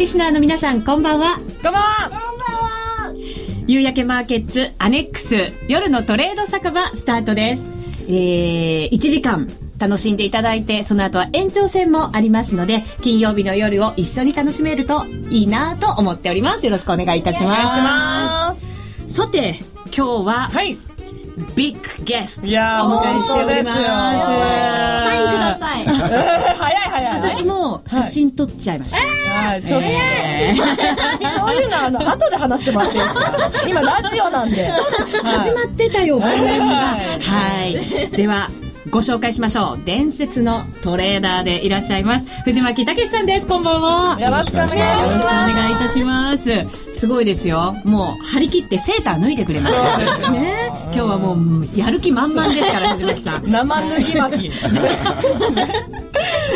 リスナーの皆さんこんばんは。こんばんは。夕焼けマーケッツアネックス夜のトレード酒場スタートです。えー、1時間楽しんでいただいてその後は延長戦もありますので金曜日の夜を一緒に楽しめるといいなと思っております。よろしくお願いいたします。さて今日は、はいビッグゲストいやーお迎えしております。サインください。早い早い。私も写真撮っちゃいました、はいちょっと。そういうのはあの後で話してもらっていいですか？今ラジオなんで。始まってたよ番組が。ははい。ではご紹介しましょう。伝説のトレーダーでいらっしゃいます。藤巻武さんです。こんばんは。よろしくお願いします。お願いいたします。すごいですよ。もう張り切ってセーター脱いでくれました。ね。今日はもうやる気満々ですから藤巻さん。生脱ぎ巻き。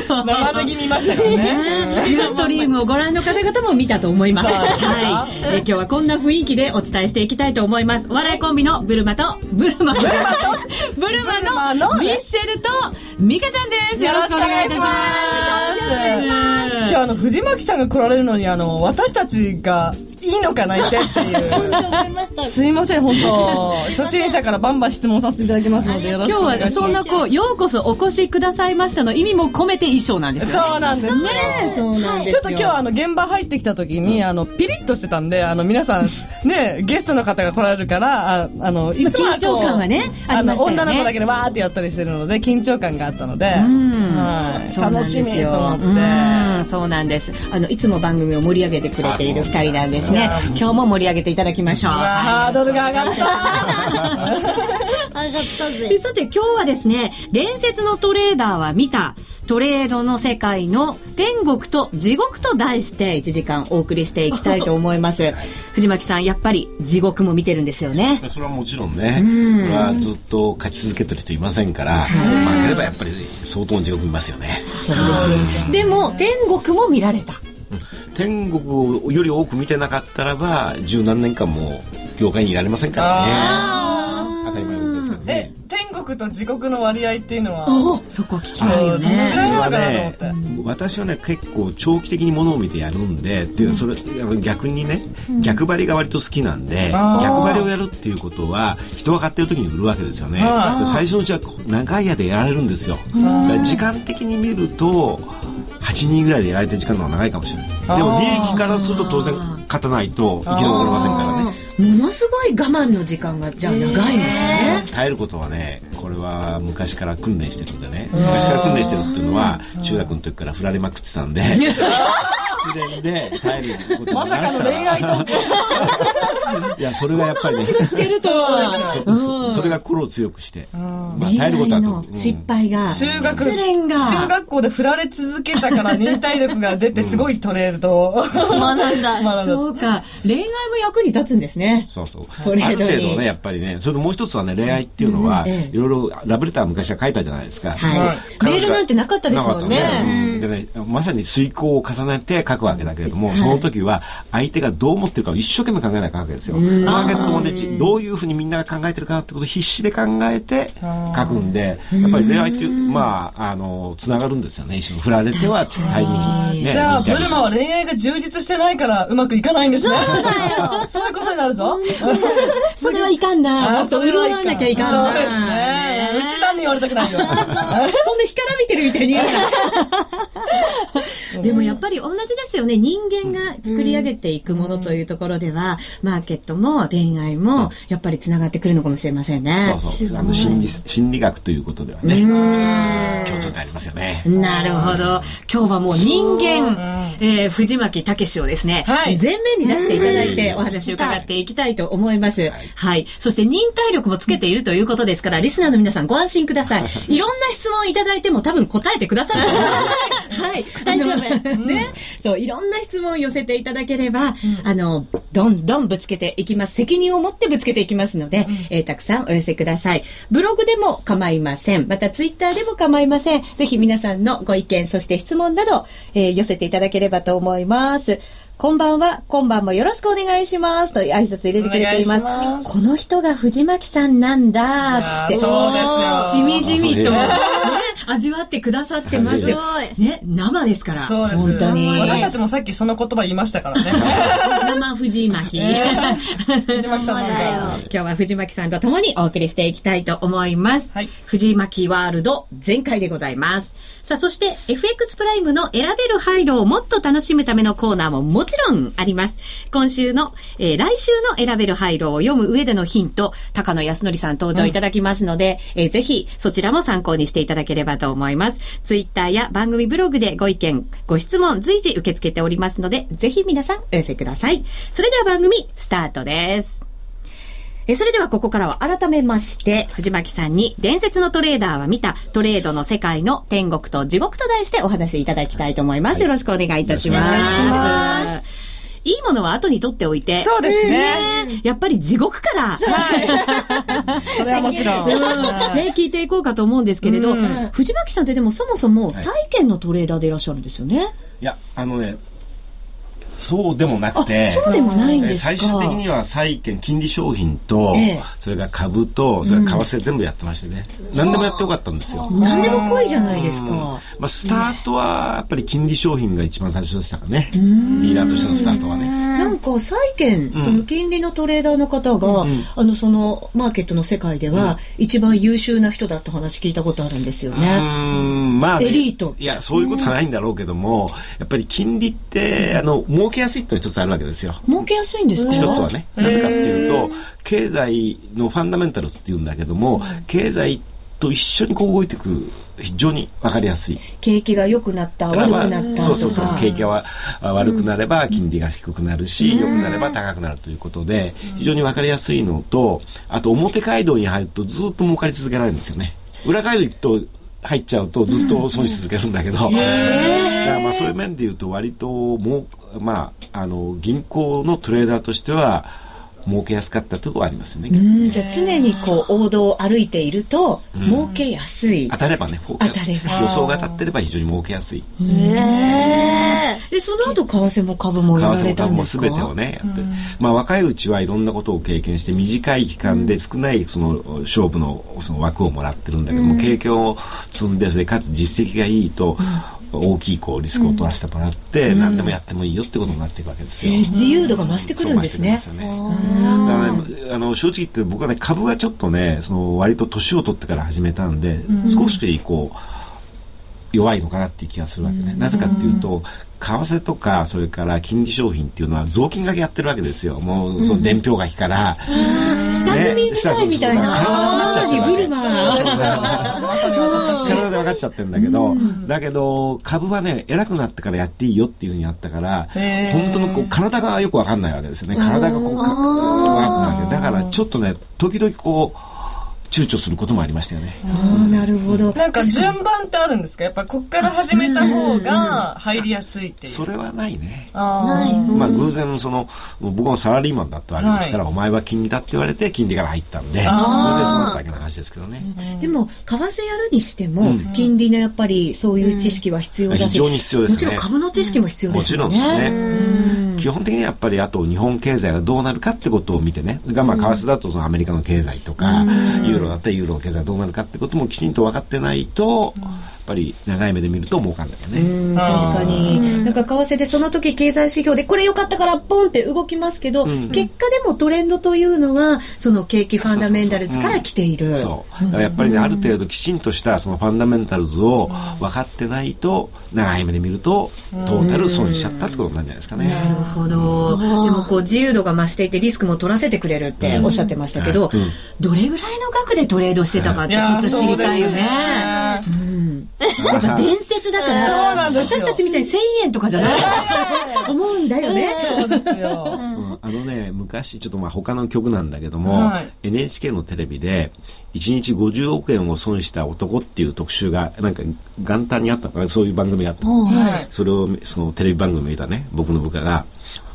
生脱ぎ見ましたからね。ユーストリームをご覧の方々も見たと思います。はい。え今日はこんな雰囲気でお伝えしていきたいと思います。お笑いコンビのブルマと、ブルマと、ブルママののミッシェルとミカちゃんです。よろしくお願いいたします。よろしくお願いします。今日あの藤巻さんが来られるのにあの私たちがいいのかな一体っていう。すいません本当。初心者からバンバン質問させていただきますのでよろしくお今願いします。日はそんなこう、ようこそお越しくださいましたの意味も込めて衣装なんですよね。そうなんです。ねそうなんですよ。ちょっと今日はあの現場入ってきた時に、あのピリッとしてたんであの皆さんねゲストの方が来られるからああのいつもはこう緊張感はねああの女の子だけでわーってやったりしてるので緊張感があったので、うん。はい、楽しみと思って。うんそうなんです。あのいつも番組を盛り上げてくれている二人なんですね。今日も盛り上げていただきましょう。ハードルが上がった。上がったでぜ。さて今日はですね伝説のトレーダーは見たトレードの世界の天国と地獄と題して1時間お送りしていきたいと思います。藤巻さんやっぱり地獄も見てるんです。よねそれはもちろんね、これはずっと勝ち続けてる人いませんから、負ければやっぱり相当の地獄見ますよね。でも天国も見られた天国をより多く見てなかったらば、十何年間も業界にいられませんからね。当たり前のことですけどえね。天国と地獄の割合っていうのは？おそこ聞きたいよね。いなのかなと思ね私はね結構長期的にものを見てやるんで、っていうそれ逆にね、逆張りが割と好きなんで、逆張りをやるっていうことは人が買ってる時に売るわけですよね、最初のうちは長い間でやられるんですよ、時間的に見ると8人ぐらいでやられてる時間の方が長いかもしれない。でも利益からすると当然勝たないと生き残れませんからね。ものすごい我慢の時間がじゃあ長いんですよね、耐えることはねこれは昔から訓練してるんでね。昔から訓練してるっていうのは中学の時から振られまくってたんで 失恋で耐えることまさかの恋愛トーク。いやそれがやっぱりね聞けるとそそれが心を強くして、まあ、恋耐えることは失敗が、中学失恋が。中学校で振られ続けたから忍耐力が出てすごいトレード。学んだ。学んだ。そうか。恋愛も役に立つんですね。そうそう。トレードに。ある程度ねやっぱりね。それともう一つはね恋愛っていうのは、いろいろラブレター昔は書いたじゃないですか、メールなんてなかったですもんね。でねまさに遂行を重ねて書くわけだけれども、その時は相手がどう思ってるかを一生懸命考えなきゃわけですよ。マーケットもねちどういうふうにみんなが考えてるかなってことを必死で考えて書くんでやっぱり恋愛っていうまああのつながるんですよね。一緒に振られては対に。ねじゃあブルマは恋愛が充実してないからうまくいかないんですね。そういうことになるぞ。それはいかんな。もっと潤わなきゃいかんな。そうですねうちさんに言われたくないよそんな干からびてるみたいに言うな。でもやっぱり同じですよね。人間が作り上げていくものというところでは、マーケットも恋愛もやっぱりつながってくるのかもしれませんね。そうそう。あの心理心理学ということではね一つ共通点ありますよね。なるほど。今日はもう人間、えー藤巻武をですね、はい。前面に出していただいてお話を伺っていきたいと思います。はい。そして忍耐力もつけているということですから、リスナーの皆さんご安心ください。いろんな質問いただいても多分答えてくださると思います。はい。大丈夫ね。そう、いろんな質問を寄せていただければ、あの、どんどんぶつけていきます。責任を持ってぶつけていきますので、えーたくさんお寄せください。ブログでも構いません。またツイッターでも構いません。ぜひ皆さんのご意見、そして質問など、えー寄せていただければと思います。こんばんは、今晩もよろしくお願いします。という挨拶入れてくれています。ますこの人が藤巻さんなんだって。そうですよしみじみと、ね味わってくださってますよ。すね、生ですから。そうです。本当に。私たちもさっきその言葉言いましたからね。生藤巻。藤巻さん。今日は藤巻さんと共にお送りしていきたいと思います。はい藤巻ワールド全開でございます。さあ、そして FX プライムの選べる配慮をもっと楽しむためのコーナーももちろんあります。今週の、えー来週の選べる配慮を読む上でのヒント、高野康則さん登場いただきますので、えーぜひそちらも参考にしていただければと思います。ツイッターや番組ブログでご意見、ご質問随時受け付けておりますので、ぜひ皆さんお寄せください。それでは番組スタートです。えそれではここからは改めまして、藤巻さんに伝説のトレーダーは見たトレードの世界の天国と地獄と題してお話しいただきたいと思います。よろしくお願いいたします。よろしくお願いいものは後に取っておいて。そうですね。ねやっぱり地獄から、それはもちろ ん。ね、聞いていこうかと思うんですけれど、うん藤巻さんってでもそもそも債券のトレーダーでいらっしゃるんですよね。いや、あのね、そうでもなくあ、て、そうでもないんですか。最終的には債券、金利商品と、ええそれから株と、それから為替全部やってましてね、何でもやってよかったんですよ。何でも来いじゃないですか。まあ、スタートはやっぱり金利商品が一番最初でしたかね。ディーラーとしてのスタートはね。なんか債券、その金利のトレーダーの方が、あのそのマーケットの世界では、一番優秀な人だって話聞いたことあるんですよね。んまあね、エリートいや、そういうことはないんだろうけども、やっぱり金利って、あの、儲けやすいってのが一つあるわけですよ。儲けやすいんですか？一つはね。なぜかっていうと、経済のファンダメンタルズっていうんだけども、経済と一緒にこう動いていく、非常にわかりやすい。景気が良くなった、悪くなったとか。そうそうそう景気が悪くなれば金利が低くなるし、良くなれば高くなるということで非常に分かりやすいのとあと表街道に入るとずっと儲かり続けられるんですよね裏街道行くと入っちゃうとずっと損し続けるんだけど、だからまあそういう面で言うと割ともう、まあ、あの銀行のトレーダーとしては儲けやすかったところはありますよね。うん。じゃあ常にこう王道を歩いていると、儲けやすい。当。たればね、当たれば。予想が当たってれば非常に儲けやすい。で、その後、為替も株もやられたんですか？為替も全てをね、やって。まあ若いうちはいろんなことを経験して、短い期間で少ないその勝負のその枠をもらってるんだけども、経験を積んで、それかつ実績がいいと、大きいこうリスクを取らせてもらって、何でもやってもいいよってことになっていくわけですよ。自由度が増してくるんですね。ねだからねあの正直言って僕はね株はちょっとねその割と年を取ってから始めたんで、少しこう弱いのかなっていう気がするわけね。なぜかっていうと、為替とか、それから金利商品っていうのは雑金掛けやってるわけですよ。もう、その伝票書きから。下積み時代みたいな。体にブルマ。体で分かっちゃってるんだけど、だけど、株はね、偉くなってからやっていいよっていうふうにあったから、本当のこう、体がよく分かんないわけですよね。体がこう、か分かんないわけ。だから、ちょっとね、時々こう、躊躇することもありましたよね。ああ、なるほど。なんか順番ってあるんですか？やっぱこっから始めた方が入りやすいっていう。それはないね。ない。まあ偶然その僕もサラリーマンだったわけですから、はい。お前は金利だって言われて金利から入ったんで偶然そうなっただけの話ですけどね、でも、為替やるにしても、金利のやっぱりそういう知識は必要だし、非常に必要ですね。もちろん株の知識も必要でもちろんすよね。ですね基本的にやっぱりあと日本経済がどうなるかってことを見てね。がまあ為替だとそのアメリカの経済とか、ユーロだったらユーロの経済どうなるかってこともきちんと分かってないと、ぱり長い目で見ると儲かんないよね、うん確かに。なんか為替でその時経済指標でこれ良かったからポンって動きますけど、結果でもトレンドというのは、その景気ファンダメンタルズから来ている。そうだからやっぱりね、ある程度きちんとしたそのファンダメンタルズを分かってないと長い目で見るとトータル損しちゃったってことになるんじゃないですかね。なるほど。でもこう自由度が増していてリスクも取らせてくれるっておっしゃってましたけど、どれぐらいの額でトレードしてたかってちょっと知りたいよね。やっぱ伝説だから、そうなんですよ私たちみたいに1000円とかじゃない思うんだよね。そうですよ。うんあのね、昔、ちょっとまあ他の曲なんだけども、はい NHK のテレビで、1日50億円を損した男っていう特集が、なんか元旦にあったそういう番組があったの。はい。それを、そのテレビ番組を見たね、僕の部下が、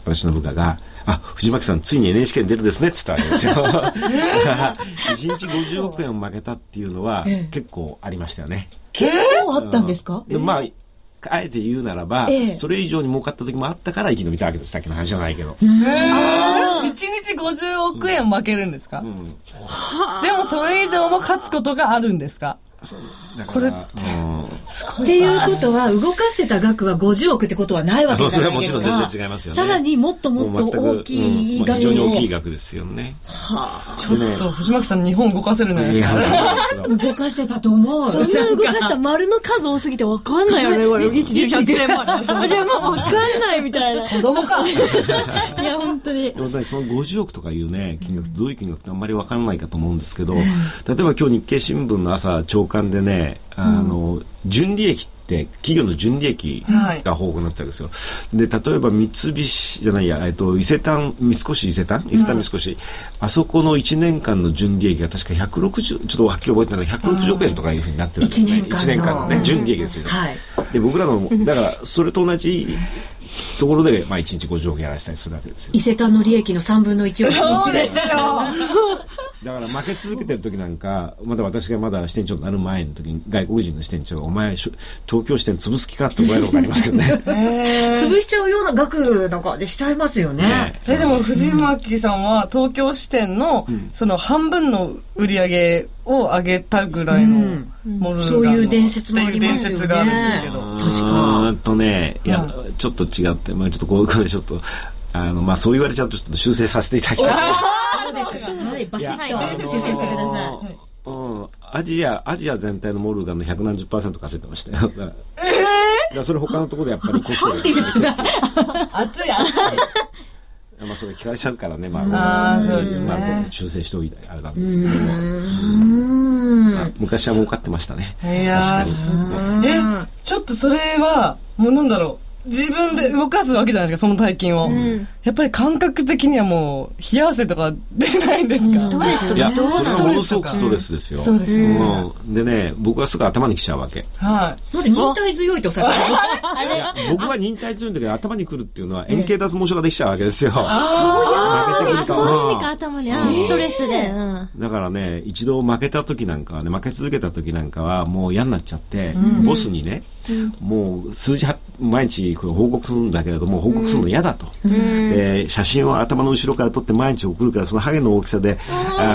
私の部下が、あ、藤巻さん、ついに NHK に出るですねって言ったわけですよ。1日50億円を負けたっていうのは、結構ありましたよね。結構あったんですか、でまあ、あえて言うならば、ええ。それ以上に儲かった時もあったから生き延びたわけです。さっきの話じゃないけど。一日50億円負けるんですか、でもそれ以上も勝つことがあるんですか？だこれうんっていうことは、動かしてた額は50億ってことはないわけじゃないですか。ちろん全然違いますよね。さらにもっともっと大きいうん非常に大きい額ですよね。ちょっと藤巻さん日本動かせるんじゃないですか動かしてたと思う。そんな動かした丸の数多すぎてわかんないよね、これ。1、2、3、4、5。でもわかんないみたいな。子供かいや、本当に。でもねその50億とかいうね、金額どういう金額ってあんまりわからないかと思うんですけど、例えば今日日経新聞の朝朝刊でね、あの、純利益って企業の純利益が報告になってるわけですよ。で、例えば三菱じゃないや、えっと、伊勢丹、三越伊勢丹伊勢丹三越、あそこの1年間の純利益が確か160、ちょっとはっきり覚えてないけど、160億円とかいうふうになってるんですね。一年間のね、純利益ですよね。で、僕らの、だから、それと同じところで、まあ、1日50億やらせたりするわけですよ。伊勢丹の利益の3分の1を1年。だから負け続けてる時なんか、まだ私がまだ支店長になる前の時に、外国人の支店長が、お前、東京支店潰す気かって怒られることありますけどね。潰しちゃうような額なんかでしちゃいますよね。ねえでも藤巻さんは東京支店のその半分の売り上げを上げたぐらいのモルガンの。そういう伝説もありますよね。伝説があるんですけど。確かうーんとね、いや、はちょっと違って、まあちょっとこういうことでちょっと、あの、まあそう言われちゃうとちょっと修正させていただきたい。はい、バシッと修正してください。うん、アジア、アジア全体のモルガンの百何十パーセント稼いでましたよ。だからだからそれ他のところでやっぱりコストが。熱い熱いまあそれ聞かれちゃうからね、まあ、あーそうですよね。まあ修正しておいてあれなんですけども。うん。まあ昔は儲かってましたね。いやー。確すごいえちょっとそれはもうなんだろう自分で動かすわけじゃないですかその大金を、やっぱり感覚的にはもう冷や汗とか出ないんですか？ストレスとかどうそれはものすごくストレスですよ。そうですよねうん。でね、僕はすぐ頭にきちゃうわけ。はいなんで忍耐強いとさ、僕は忍耐強いんだけど、頭にくるっていうのは円形脱毛症ができちゃうわけですよ。あ、と。そういう意味か、うん頭に。あストレスで。うん。だからね、一度負けた時なんかはね、負け続けた時なんかはもう嫌になっちゃって、ボスにね、もう数字は毎日これ報告するんだけれども、報告するの嫌だと。で、写真を頭の後ろから撮って毎日送るから、そのハゲの大きさで、あ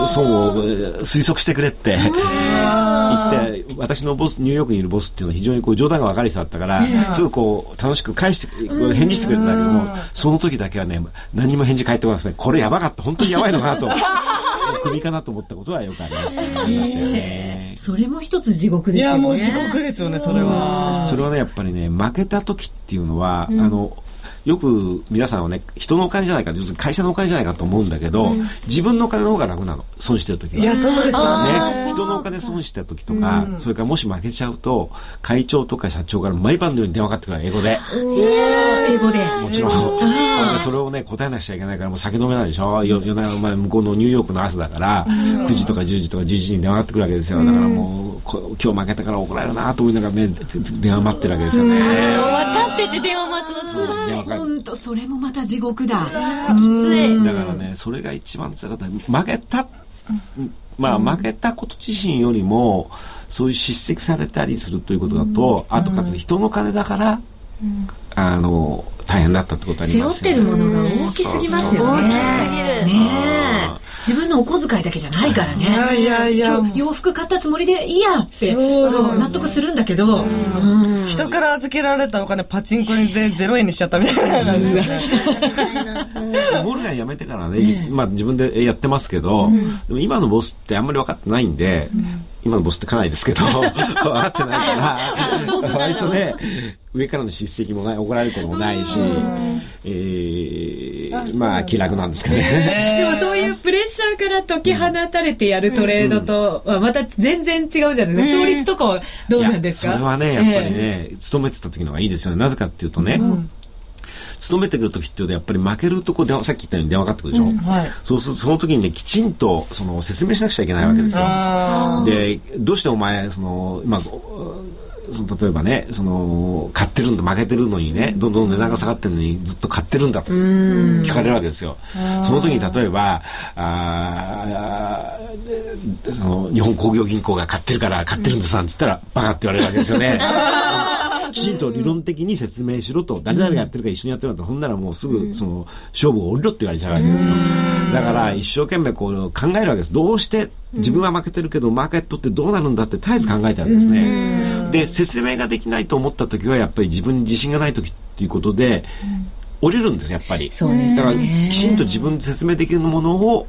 の、損をえー推測してくれって言って、私のボス、ニューヨークにいるボスっていうのは非常にこう冗談が分かる人だったから、すぐこう楽しく返して、返事してくれたんだけども、その時だけはね、何も返事返ってこなくて、これやばかった、本当にやばいのかなと。首かなと思ったことはよくあります、ありましたよね。それも一つ地獄ですよね。いやもう地獄ですよねそれはそれはね、やっぱりね、負けた時っていうのは、あの、よく皆さんはね、人のお金じゃないか、要するに会社のお金じゃないかと思うんだけど、自分のお金の方が楽なの、損してる時は。いやそうですよねね、人のお金損した時とか、それからもし負けちゃうと、会長とか社長から毎晩のように電話かかってくる英語で。英語で。もちろん。それをね、答えなくちゃいけないから、もう酒飲めないでしょよ夜なまあ向こうのニューヨークの朝だから、9時とか10時とか11時に電話かかってくるわけですよ。だからもう、こ今日負けたから怒られるなと思いながらね、電話待ってるわけですよね。分かってて電話待つの辛い。本当それもまた地獄だ。きつい。だからね、それが一番辛かった。負けた、まあ、負けたこと自身よりも、そういう叱責されたりするということだと、あとかつ人の金だから、あの、大変だったってことあり背負っますよね。てるものが大きすぎますよね。ねえ。自分のお小遣いだけじゃないからね。いやいやいや。今日洋服買ったつもりでいいやって、そう。そう納得するんだけど、うん。人から預けられたお金パチンコで0円にしちゃったみたいな感じで。モルガン辞めてからね、じまあ自分でやってますけど、でも今のボスってあんまり分かってないんで、今のボスってかないですけど、分かってないから、割とね、上からの叱責もない、怒られることもないし、えー、まあ気楽なんですかね。でもそういうプレッシャーから解き放たれてやるトレードとはまた全然違うじゃないですか。勝率とかはどうなんですか？いやそれはね、やっぱりね、勤めてた時の方がいいですよね。なぜかっていうとね、勤めてくる時っていうとやっぱり負けるとこ電話さっき言ったように電話かかってくるでしょ、はい。そうするとその時にねきちんとその説明しなくちゃいけないわけですよ、あでどうしてお前その今その例えばねその買ってるんだ負けてるのにねどんどん値段が下がってるのにずっと買ってるんだと聞かれるわけですよ。その時に例えばあその日本工業銀行が買ってるから買ってるんですなんて言ったらバカって言われるわけですよね きちんと理論的に説明しろと。誰々がやってるか一緒にやってるんだとほんならもうすぐその勝負を降りろって言われちゃうわけですよ。だから一生懸命こう考えるわけです。どうして自分は負けてるけど、マーケットってどうなるんだって絶えず考えてるわけですね。で、説明ができないと思った時はやっぱり自分に自信がない時っていうことで、降りるんですやっぱり。そうですね。だからきちんと自分で説明できるものを、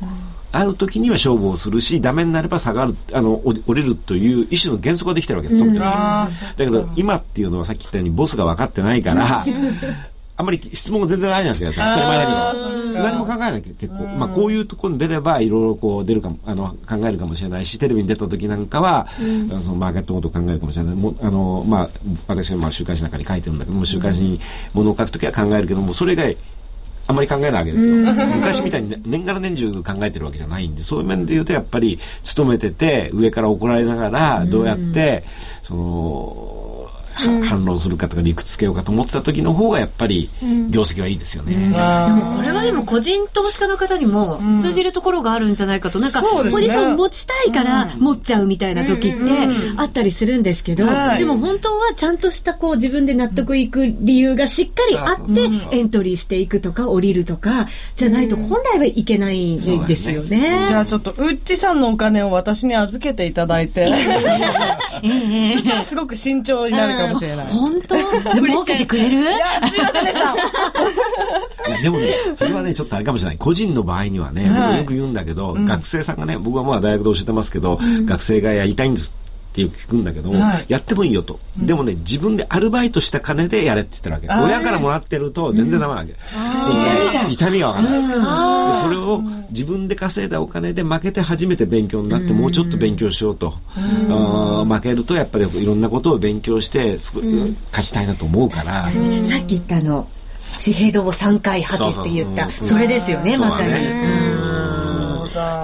ある時には勝負をするし、ダメになれば下がる、あの、降り降りるという一種の原則ができてるわけです、だけど、今っていうのはさっき言ったようにボスが分かってないから、あんまり質問が全然ないわけですよ。当たり前だけど。何も考えない結構。まあこういうところに出ればいろいろこう出るかも、あの、考えるかもしれないし、テレビに出た時なんかは、そのマーケットのことを考えるかもしれない。もうあの、まあ、私はまあ週刊誌の中に書いてるんだけども、週刊誌にものを書くときは考えるけども、それ以外、あんまり考えないわけですよ。昔みたいにね年がら年中考えてるわけじゃないんで、そういう面で言うとやっぱり勤めてて上から怒られながらどうやって、その、は反論するかとか理屈つけようかと思ってた時の方がやっぱり業績はいいですよね。でもこれはでも個人投資家の方にも通じるところがあるんじゃないかと、なんかポジション持ちたいから持っちゃうみたいな時ってあったりするんですけど、はい。でも本当はちゃんとしたこう自分で納得いく理由がしっかりあってエントリーしていくとか降りるとかじゃないと本来はいけないんですよね。じゃあちょっと、ウッチさんのお金を私に預けていただいて、そしたらすごく慎重になるかもしれない。本当？儲けてくれる？いや、すいませんでした。でもね、それはね、ちょっとあれかもしれない。個人の場合にはね、はい僕よく言うんだけど、学生さんがね、僕はまあ大学で教えてますけど、学生がやりたいんですってよく聞くんだけど、はい。やってもいいよと。でもね、自分でアルバイトした金でやれって言ってるわけ。親からもらってると全然ダメなわけ。そうすると痛みがわかんない。でそれを自分で稼いだお金で負けて初めて勉強になって、もうちょっと勉強しようと。あー負けるとやっぱりいろんなことを勉強して、すごい勝ちたいなと思うから。さっき言ったあの紙幣道を3回はけって言った。そうそう。それですよねまさに。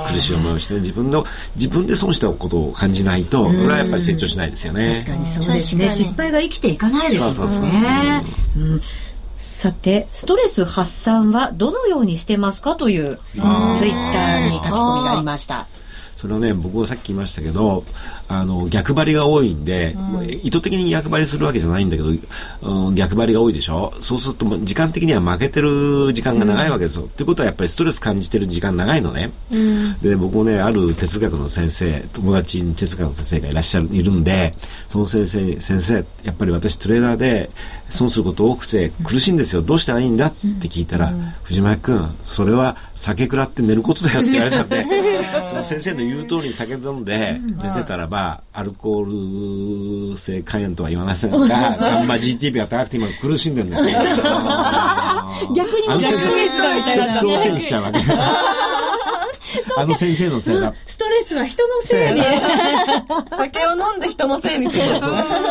苦しい思いをして、自分の、自分で損したことを感じないと、これはやっぱり成長しないですよね。確かにそうですね。失敗が生きていかないですもんね。さて、ストレス発散はどのようにしてますかというツイッターに書き込みがありました。それはね、僕はさっき言いましたけど、あの、逆張りが多いんで、意図的に逆張りするわけじゃないんだけど、うん逆張りが多いでしょ？そうすると、時間的には負けてる時間が長いわけですよ。ということはやっぱりストレス感じてる時間長いのね。で、僕もね、ある哲学の先生、友達に哲学の先生がいらっしゃる、いるんで、その先生に、先生、やっぱり私トレーダーで損すること多くて苦しいんですよ。どうしたらいいんだって聞いたら、藤巻君、それは酒食らって寝ることだよって言われたんで、その先生の言う通りに酒飲んで寝てたらば、アルコール性肝炎とは言わませんが、ガンマ GTP が高くて今苦しんでるんですよ。逆にも逆にストレスが人のせいにしちゃうわけ。あの先生のせいだ。ストレスは人のせいで。酒を飲んで人のせいにする。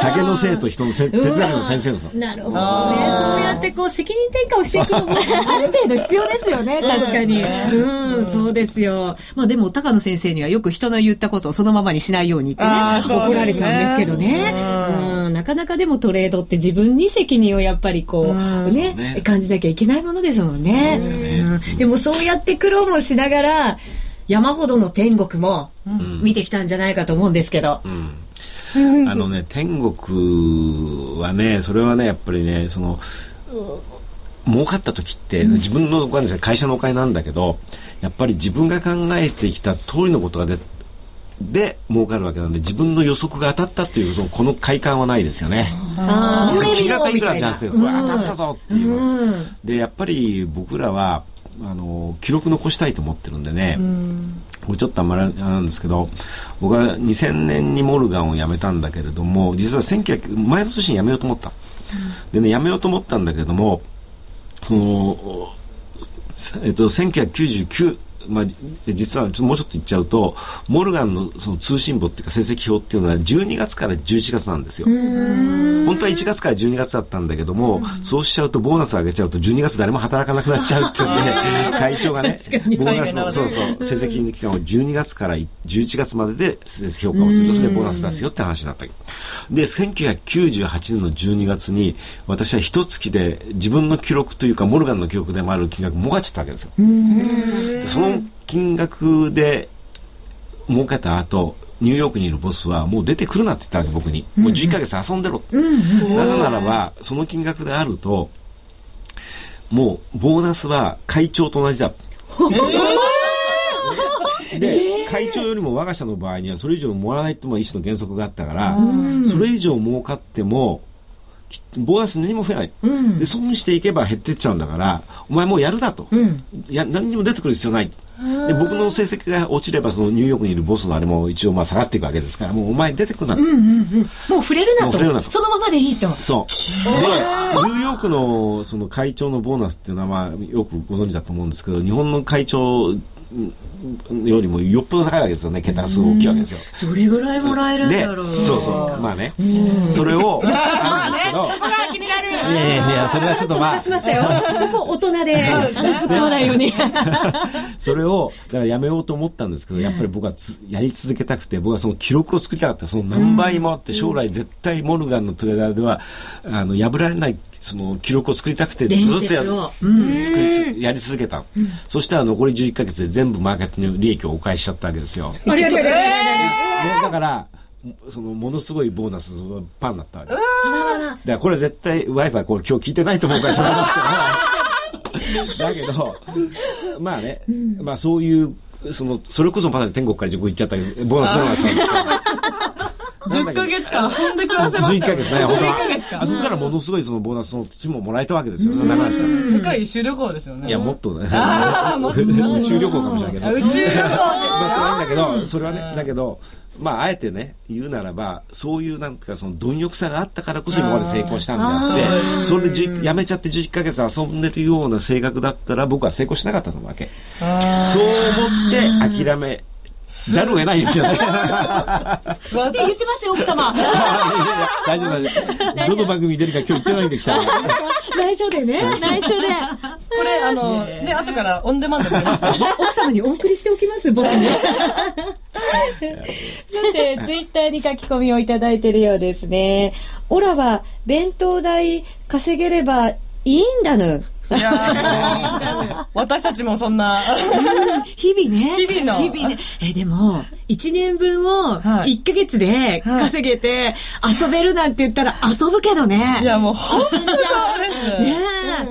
酒のせいと人のせい、哲学の先生のせい。なるほどね。そうやってこう責任転嫁をしていくのも ある程度必要ですよね。確かに。うん、そうですよ。まあでも高野先生にはよく人の言ったことをそのままにしないようにってね、怒られちゃうんですけどね。うん、なかなかでもトレードって自分に責任をやっぱりこう、ねね感じなきゃいけないものですもんね。うんでもそうやって苦労もしながら、山ほどの天国も見てきたんじゃないかと思うんですけど。あのね、天国はね、それはね、やっぱりね、その、う儲かった時って、自分のお金ですね会社のお金なんだけど、やっぱり自分が考えてきた通りのことがで、で、儲かるわけなんで、自分の予測が当たったっていう、そのこの快感はないですよね。あー。金額がいくらじゃなくて、うわ、当たったぞっていう。うん。で、やっぱり僕らは、あの、記録残したいと思ってるんでね、これちょっとあんまりあれなんですけど、僕は2000年にモルガンを辞めたんだけれども、実は1900、前の年に辞めようと思った。でね、辞めようと思ったんだけども、その、えっと、1999、まあ、実はもうちょっと言っちゃうと、モルガンのその通信簿っていうか成績表っていうのは12月から11月なんですよ。本当は1月から12月だったんだけども、そうしちゃうとボーナス上げちゃうと12月誰も働かなくなっちゃうっていうんで、会長がね、ボーナスの、そうそう、成績の期間を12月から11月までで評価をする。それでボーナス出すよって話だった。で、1998年の12月に、私は一月で自分の記録というか、モルガンの記録でもある金額儲かっちゃったわけですよ。でその金額で儲けた後、ニューヨークにいるボスはもう出てくるなって言ったわけ僕に。もう11ヶ月遊んでろ。なぜならば、その金額であると、もうボーナスは会長と同じだ。で、会長よりも我が社の場合にはそれ以上もらわないっても一種の原則があったから、それ以上儲かっても、きボーナス何も増えない、で損していけば減ってっちゃうんだからお前もうやるだと、や何にも出てくる必要ないで僕の成績が落ちればそのニューヨークにいるボスのあれも一応まあ下がっていくわけですからもうお前出てくるなう触れるなともう触れるなとそのままでいいとそう。で、ニューヨークのその会長のボーナスっていうのは、まあ、よくご存知だと思うんですけど、日本の会長よりもよっぽど高いわけですよね。桁がすごい大きいわけですよ。どれぐらいもらえるんでだろう、そうそう。まあね。それを、あるんですけど、こいやいやいや、それはちょっとまあ。出、しましたよ。ここ大人で。突っ込まないように。それを、だからやめようと思ったんですけど、やっぱり僕はつやり続けたくて、僕はその記録を作りたかった。その何倍もあって、将来絶対モルガンのトレーダーでは、あの、破られない、その記録を作りたくて、ず伝っとや作りつやり続けた、そしたら残り11ヶ月で全部マーケットに利益をお返ししちゃったわけですよ。あれあれあれあれねだから、そのものすごいボーナスがパンになったわけ。だからこれ絶対 Wi-Fi これ今日聞いてないと思うから知らないですけど。だけど、まあね、まあそういう、その、それこそまだ天国から地獄行っちゃったけど、ボーナスボーナスなんですけど10ヶ月間遊んで暮らせま11したよヶ月ね、本当11は。間あそこからものすごいそのボーナスの土地ももらえたわけですよ。長らしたら世界一周旅行ですよねいや、もっとね。あーもっと 宇宙旅行かもしれないけど。宇宙旅行 まあ、それはいいんだけど、それはね、だけど、まあ、あえてね、言うならば、そういうなんか、その、貪欲さがあったからこそ今まで成功したんであって、それでじやめちゃって11ヶ月遊んでるような性格だったら、僕は成功しなかったと思うわけ。そう思って諦めざるを得ないですよね。私言ってますよ奥様。大丈夫大丈夫。どの番組に出るか今日言ってないんで来た。内緒でね。内緒で。これあのね後からオンデマンド 奥様にお送りしておきますボスに。さてツイッターに書き込みをいただいているようですね。オラは弁当代稼げればいいんだぬいや私たちもそんな。日々ね。日々の。日々ね。え、でも、1年分をはい。1ヶ月で稼げて遊べるなんて言ったら遊ぶけどね。いやもう本当そうです、ね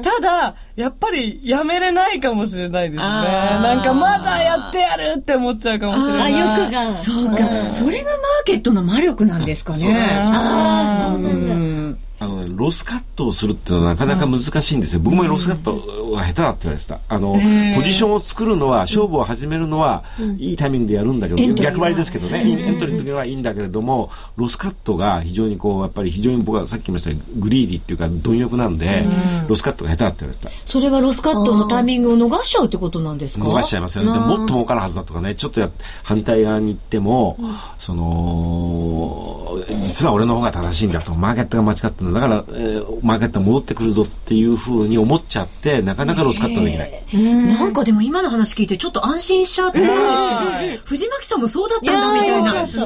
ただやっぱりやめれないかもしれないですね。なんかまだやってやるって思っちゃうかもしれない。あ、欲が。そうか、それがマーケットの魔力なんですかね。ああ、そうなんだ。うんあのね、ロスカットをするっていうのはなかなか難しいんですよ。僕もロスカットは下手だって言われてた。あの、ポジションを作るのは、勝負を始めるのは、いいタイミングでやるんだけど、逆張りですけどね、エントリーの時はいいんだけれども、ロスカットが非常にこう、やっぱり非常に僕はさっき言いました greedy っていうか、貪欲なんで、ロスカットが下手だって言われてた。それはロスカットのタイミングを逃しちゃうってことなんですか？逃しちゃいますよね。でももっと儲かるはずだとかね、ちょっとや反対側に行っても、その、実は俺の方が正しいんだと、マーケットが間違ってだ。だから、えーマーケットが戻ってくるぞっていうふうに思っちゃって、なかなかロスカットできない。なんかでも今の話聞いてちょっと安心しちゃったんですけど、藤巻さんもそうだったんだみたいな。ですね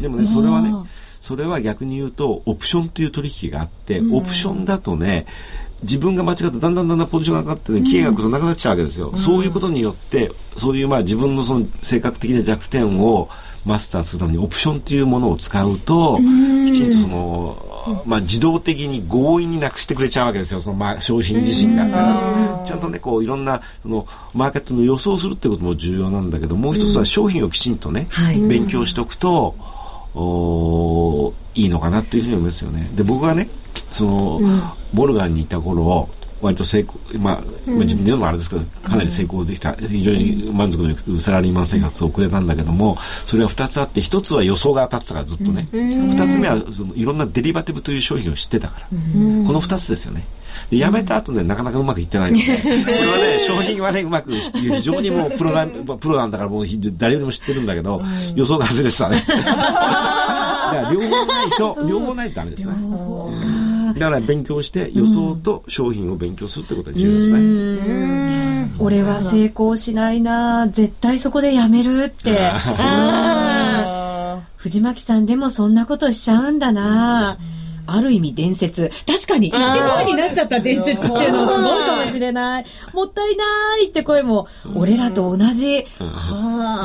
でもね、それはね、それは逆に言うと、オプションという取引があって、オプションだとね、自分が間違ってだんだんだんだんポジションが上がってね、期限が来るとなくなっちゃうわけですよ。そういうことによって、そういうまあ自分のその性格的な弱点をマスターするためにオプションっていうものを使うと、きちんとその、まあ自動的に強引になくしてくれちゃうわけですよ、そのまあ商品自身が。ちゃんとね、こういろんな、その、マーケットの予想するっていうことも重要なんだけど、もう一つは商品をきちんとね、はい。勉強しておくと、おいいのかなというふうに思いますよね。で、僕はね、その、モルガンにいた頃、割と成功、まあ、まあ自分で言うのもあれですけど、かなり成功できた、非常に満足のいくサラリーマン生活を送れたんだけども、それは二つあって、一つは予想が当たってたからずっとね。二つ目は、その、いろんなデリバティブという商品を知ってたから。この二つですよね。で、辞めた後ね、なかなかうまくいってないので、これはね、商品はね、うまく、非常にもうプロな、プロなんだからもう誰よりも知ってるんだけど、予想が外れてたね。だから両方ないと、両方ないとダメですね。だから勉強して予想と商品を勉強するってことが重要ですね。俺は成功しないな絶対そこでやめるって。藤巻さんでもそんなことしちゃうんだなある意味伝説。確かに、掛け声になっちゃった伝説っていうのはすごいかもしれない。もったいないって声も、俺らと同じ。い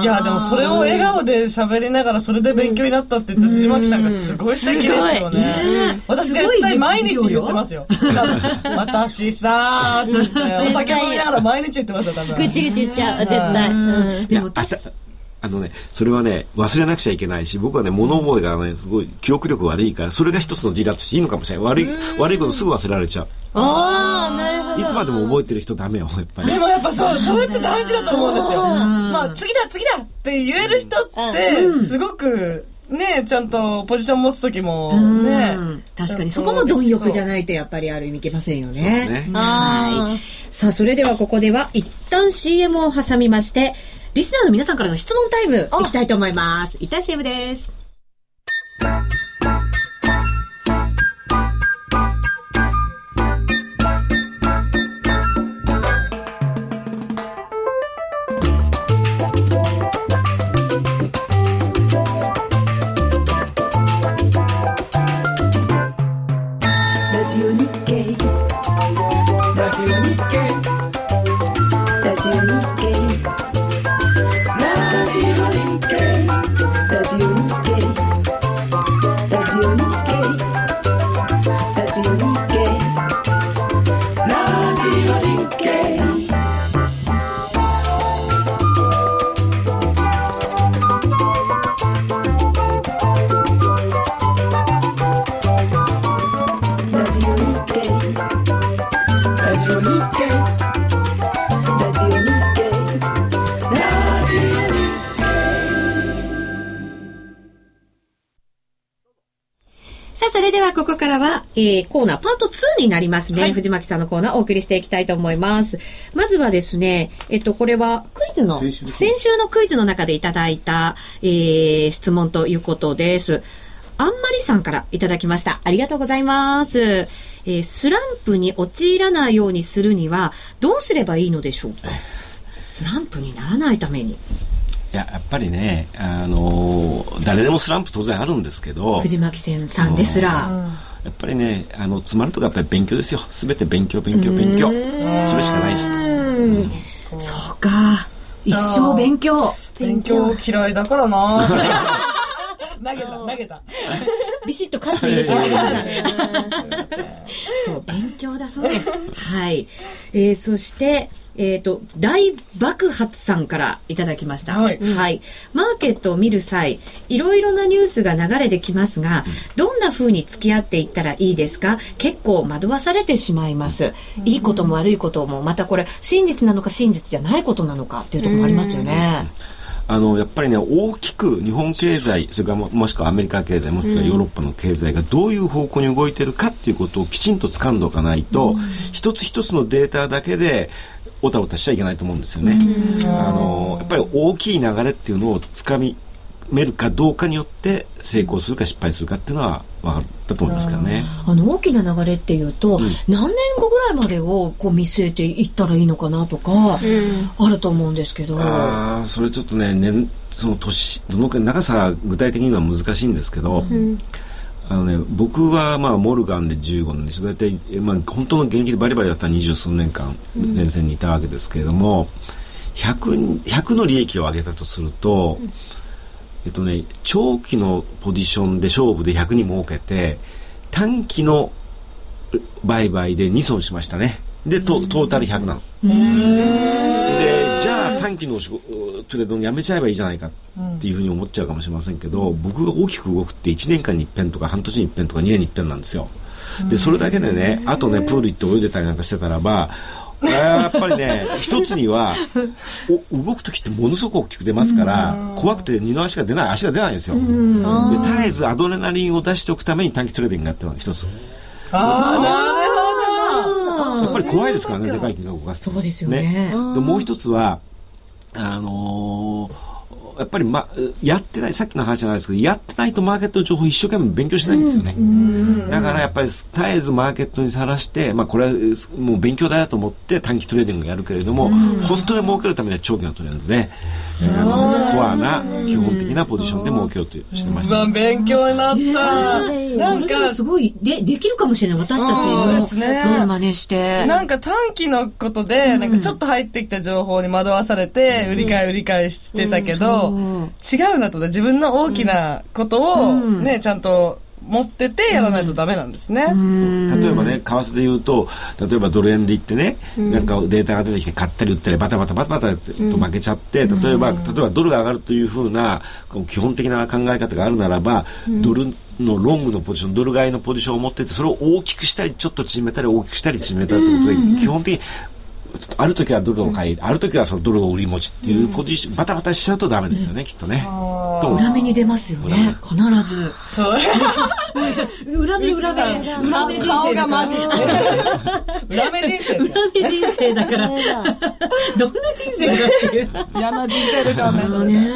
や、でもそれを笑顔で喋りながらそれで勉強になったって言って藤巻さんがすごい素敵ですよね。私絶対毎日言ってますよ。私さーって言って、お酒飲みながら毎日言ってますよ、多分。ぐちぐち言っちゃう、絶対。うん。でもあのね、それはね、忘れなくちゃいけないし、僕はね、物覚えがね、すごい記憶力悪いから、それが一つのディラとしていいのかもしれない。悪い、悪いことすぐ忘れられちゃう。ああ、なるほど。いつまでも覚えてる人ダメよ、やっぱり。でもやっぱそう、それって大事だと思うんですよ。まあ、次だ、次だって言える人って、すごく、ねちゃんとポジション持つ時もね。確かに、そこも貪欲じゃないとやっぱりある意味いけませんよね。ねはい。さあ、それではここでは一旦 CM を挟みまして、リスナーの皆さんからの質問タイムいきたいと思います。一旦 CM です。ー、コーナーパート2になりますね。はい、藤巻さんのコーナーお送りしていきたいと思います。まずはですね、えっと、これはクイズの、先週のクイズの中でいただいた、えー、質問ということです。あんまりさんからいただきました。ありがとうございます。えー、スランプに陥らないようにするには、どうすればいいのでしょうか？スランプにならないために。いややっぱりね、あのー、誰でもスランプ当然あるんですけど藤巻さんですら、やっぱりねあの詰まるとかやっぱり勉強ですよ。全て勉強勉強勉強。それしかないです、うん、そうか。一生勉強。勉強嫌いだからな。投げた投げた。ビシッと喝入れてくださ。い そう勉強だそうです。はい、えー、そしてえっ、ー、と、大爆発さんからいただきました。はい。はい。マーケットを見る際、いろいろなニュースが流れてきますが、どんな風に付き合っていったらいいですか？結構惑わされてしまいます。いいことも悪いことも、またこれ、真実なのか真実じゃないことなのかっていうところもありますよね。あのやっぱりね大きく日本経済それからもしくはアメリカ経済もしくはヨーロッパの経済がどういう方向に動いているかっていうことをきちんと掴んでおかないと、うん、一つ一つのデータだけでおたおたしちゃいけないと思うんですよね。あのやっぱり大きい流れっていうのをつかみめるかどうかによって成功するか失敗するかっていうのは分かったと思いますけどね。あの大きな流れっていうと、うん、何年後ぐらいまでをこう見据えていったらいいのかなとか、あると思うんですけど。ああそれちょっとね年その年どのくらい長さ具体的には難しいんですけど。うんあのね、僕はまあモルガンで15年です。大体、まあ、本当の現役でバリバリだった二十数年間前線にいたわけですけれども、100, 100の利益を上げたとすると、えっとね、長期のポジションで勝負で100に儲けて短期の売買で2損しましたね。でトトータル100なの。でじゃあ短期のトレードやめちゃえばいいじゃないかっていうふうに思っちゃうかもしれませんけど、僕が大きく動くって1年間に一遍とか半年に一遍とか2年に一遍なんですよ。でそれだけでねあとねプール行って泳いでたりなんかしてたらばやっぱりね 一つには動く時ってものすごく大きく出ますから怖くて二の足が出ない足が出ないんですよ。で絶えずアドレナリンを出しておくために短期トレーディングやってるのが一つ。ああなるほどやっぱり怖いですからねでかい金額を動かすそうですよね。ね。でもう一つはあのーやっぱり、ま、やってない、さっきの話じゃないですけど、やってないとマーケットの情報一生懸命勉強しないんですよね。だからやっぱり絶えずマーケットにさらして、まあこれはもう勉強だと思って短期トレーディングやるけれども、本当に儲けるためには長期のトレードで、コアな基本的なポジションで儲けようとしてました、勉強になった、なんかすごいでできるかもしれない。私たちも。ですね。真似して。なんか短期のことで、なんかちょっと入ってきた情報に惑わされて、売り買い売り買いしてたけど、違うなと。自分の大きなことをね、ちゃんと持っててやらないとダメなんですね、うん、例えばね為替で言うと例えばドル円で言ってね、うん、なんかデータが出てきて買ったり売ったりバタバタバタバタと負けちゃって、例えば例えばドルが上がるというふうな基本的な考え方があるならば、ドルのロングのポジションドル買いのポジションを持っててそれを大きくしたりちょっと縮めたり大きくしたり縮めたりということで、基本的にある時はドルを買い、ある時はそのドルを売り持ちっていうポジション、バタバタしちゃうとダメですよね、きっとね。裏目に出ますよね、必ず。そう。裏 目裏目。裏目人生がマジ。裏目人生。裏目人生だから。どんな人生だっていう。嫌な人生でしょうね。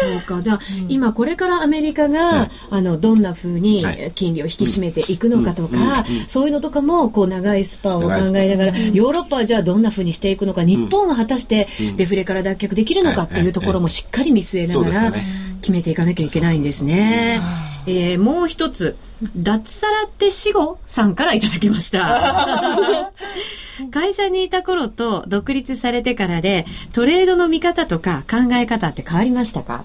そうか。じゃあ、今これからアメリカが、あの、どんなふうに金利を引き締めていくのかとか、そういうのとかも、こう、長いスパンを考えながら、ヨーロッパはじゃあどん。なふうにしていくのか、日本は果たしてデフレから脱却できるのかっていうところもしっかり見据えながら決めていかなきゃいけないんですね。えー、もう一つ、脱サラって死後さんからいただきました。会社にいた頃と独立されてからで、トレードの見方とか考え方って変わりましたか？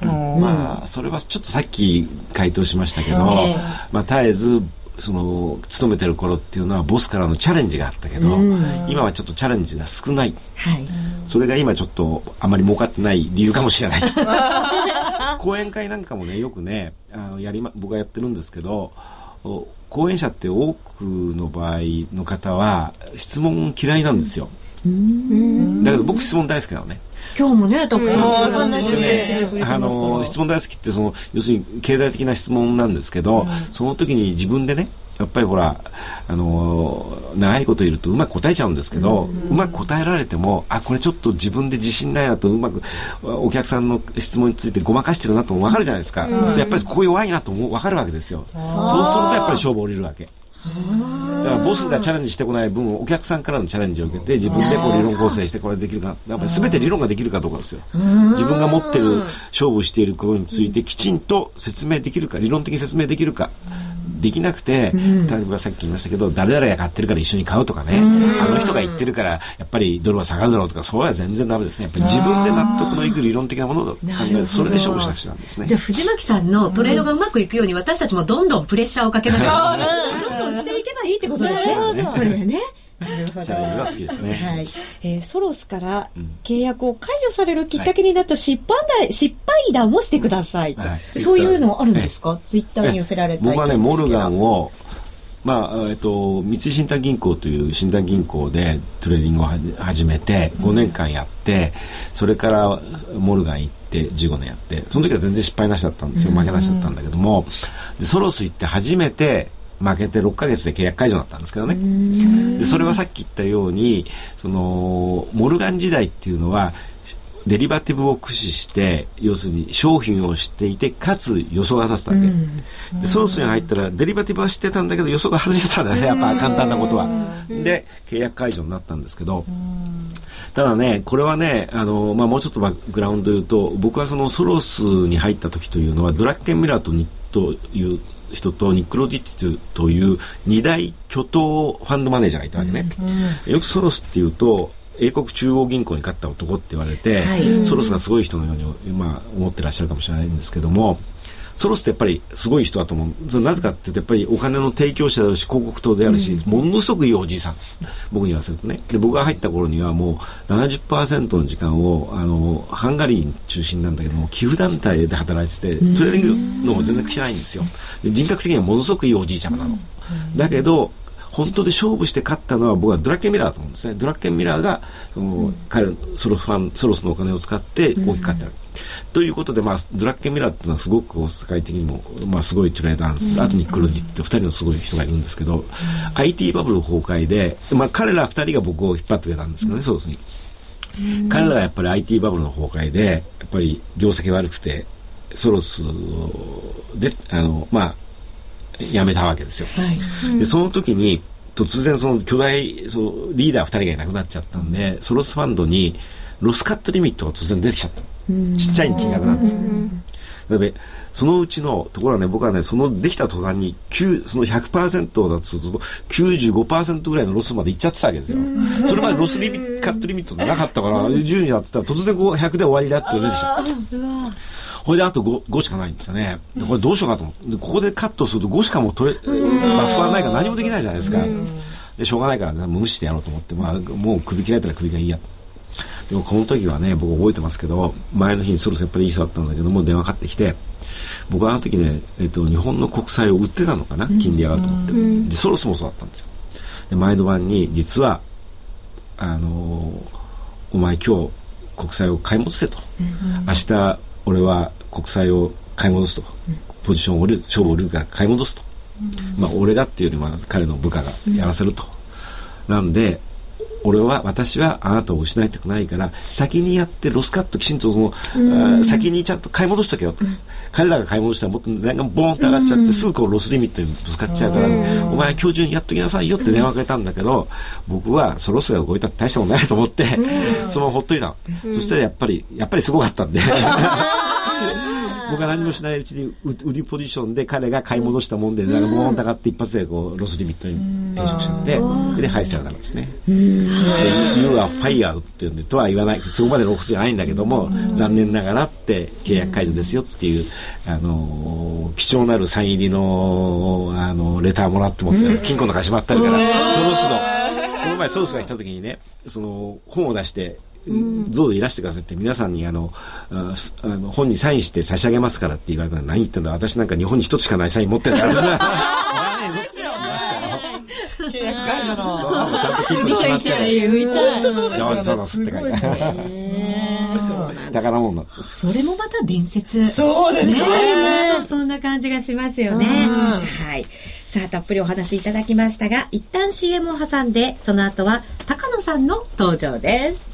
まあ、それはちょっとさっき回答しましたけど、まあ、絶えずその勤めてる頃っていうのはボスからのチャレンジがあったけど、今はちょっとチャレンジが少ない、はい、それが今ちょっとあまり儲かってない理由かもしれない。講演会なんかもねよくねあのやり、ま、僕はやってるんですけど講演者って多くの場合の方は質問嫌いなんですよだけど僕質問大好きなのね。今日もね、たくさん、あの質問大好きってその要するに経済的な質問なんですけど、うん、その時に自分でねやっぱりほら、あのー、長いこといるとうまく答えちゃうんですけど、うん、うまく答えられても、あ、これちょっと自分で自信ないなと、うまく、お客さんの質問についてごまかしてるなと分かるじゃないですか。うん、やっぱりここ弱いなと分かるわけですよ。そうするとやっぱり勝負降りるわけ。だからボスがチャレンジしてこない分お客さんからのチャレンジを受けて自分でこう理論構成してこれできるかやっぱり全て理論ができるかどうかですよ。自分が持ってる勝負していることについてきちんと説明できるか理論的に説明できるかできなくて、例えばさっき言いましたけど誰々が買ってるから一緒に買うとかねあの人が言ってるからやっぱりドルは下がるだろうとかそれは全然ダメですね。やっぱり自分で納得のいく理論的なものを考えるそれで勝負しなくちゃなんですね。じゃあ藤巻さんのトレードがうまくいくように私たちもどんどんプレッシャーをかけながらどんどんしていけばいいってことですね。これねなるほど。チャレンジが好きですね。はい。えー、ソロスから契約を解除されるきっかけになった失敗談、はい、失敗談をしてくださいと、はい、そういうのあるんですか？ツイッターに寄せられた僕はね、モルガンを、まあえっと、三井信託銀行という信託銀行でトレーディングを始めて5年間やって、それからモルガン行って15年やってその時は全然失敗なしだったんですよ。負けなしだったんだけども。でソロス行って初めて負けて6か月で契約解除だったんですけどね。でそれはさっき言ったようにそのモルガン時代っていうのはデリバティブを駆使して要するに商品を知っていてかつ予想が立つたわけ、うん、でソースに入ったらデリバティブは知ってたんだけど予想が外れてたんだね。やっぱ簡単なことは。で契約解除になったんですけど。ただねこれはねあの、まあ、もうちょっとバックグラウンド言うと僕はそのソロスに入った時というのはドラッケンミラーとニッという人とニック・ロディッツという二大巨頭ファンドマネージャーがいたわけね、うん、よくソロスっていうと英国中央銀行に勝った男って言われて、はい、ソロスがすごい人のように、まあ、思ってらっしゃるかもしれないんですけどもソロスってやっぱりすごい人だと思う。それなぜかっていうとやっぱりお金の提供者であるし広告塔であるし、うん、ものすごくいいおじいさん。僕に言わせるとね。で僕が入った頃にはもう70%の時間をあのハンガリー中心なんだけども寄付団体で働いててトレーニングの全然来てないんですよ。で人格的にはものすごくいいおじいちゃまなの、だけど本当で勝負して勝ったのは僕はドラッケンミラーだと思うんですね。ドラッケンミラーが、その、うん、彼のソロファン、ソロスのお金を使って大きく勝ってる。うん、ということで、まあ、ドラッケンミラーっていうのはすごく世界的にも、まあ、すごいトレーダーです。うん、あとにクロディって二人のすごい人がいるんですけど、IT バブル崩壊で、まあ、彼ら二人が僕を引っ張ってくれたんですけどね、ソロスに。彼らはやっぱり IT バブルの崩壊で、やっぱり業績悪くて、ソロスで、あの、まあ、辞めたわけですよ。はい、でその時に突然その巨大そのリーダー2人がいなくなっちゃったんで、ソロスファンドにロスカットリミットが突然出てきちゃった。ちっちゃい金額なんですよ。だからそのうちのところはね、僕はね、そのできた途端に、その100%だとすると、95%ぐらいのロスまでいっちゃってたわけですよ。それまでロスリミカットリミットなかったから、10になってたら突然100で終わりだって言われてきた。これであと 5, 5しかないんですよね。これどうしようかと思って。ここでカットすると5しかも取れ、バッファーないから何もできないじゃないですか。で、しょうがないから、ね、無視してやろうと思って、まあ、もう首切られたら首がいいやでもこの時はね、僕覚えてますけど、前の日にそろそろやっぱりいい人だったんだけども、電話かかってきて、僕はあの時ね、えっと、日本の国債を売ってたのかな、金利上がると思って。で、そろそろそうだったんですよ。で、前の晩に、実は、あのー、お前今日国債を買い戻せと。明日、俺は国債を買い戻すと。ポジションを売る、勝負を売るから買い戻すと。まあ、俺がっていうよりも彼の部下がやらせると。なんで、俺は、私はあなたを失いたくないから、先にやってロスカットきちんとその、うん、先にちゃんと買い戻しとけよと。うん、彼らが買い戻したらもっと値段がボーンと上がっちゃって、すぐこうロスリミットにぶつかっちゃうから、お前今日中にやっときなさいよって電話かけたんだけど、僕はソロスが動いたって大したことないと思って、そのままほっといたの。そしたらやっぱり、やっぱりすごかったんで。僕は何もしないうちに売りポジションで彼が買い戻したもんで、なんかボーンと上がって一発でこうロスリミットに抵触しちゃって、で、はい、さよならですね。You are fired って言うんで、とは言わない、そこまでロスじゃないんだけども、残念ながらって契約解除ですよっていう、あの、貴重なるサイン入りの、あの、レターもらってますから、金庫の貸しまったりから、ソロスの、この前ソースが来た時にね、その、本を出して、像でいらしてくださいって皆さんにあのあの本にサインして差し上げますからって言われたら何言ってんだ私なんか日本に一つしかないサイン持ってんだからさ。契約解除の。そう、ちゃんと金庫にしまって。書いてある。宝物それもまた伝説。そうですね。そんな感じがしますよね。はい。さあ、たっぷりお話いただきましたが、一旦 CM を挟んで、その後は高野さんの登場です。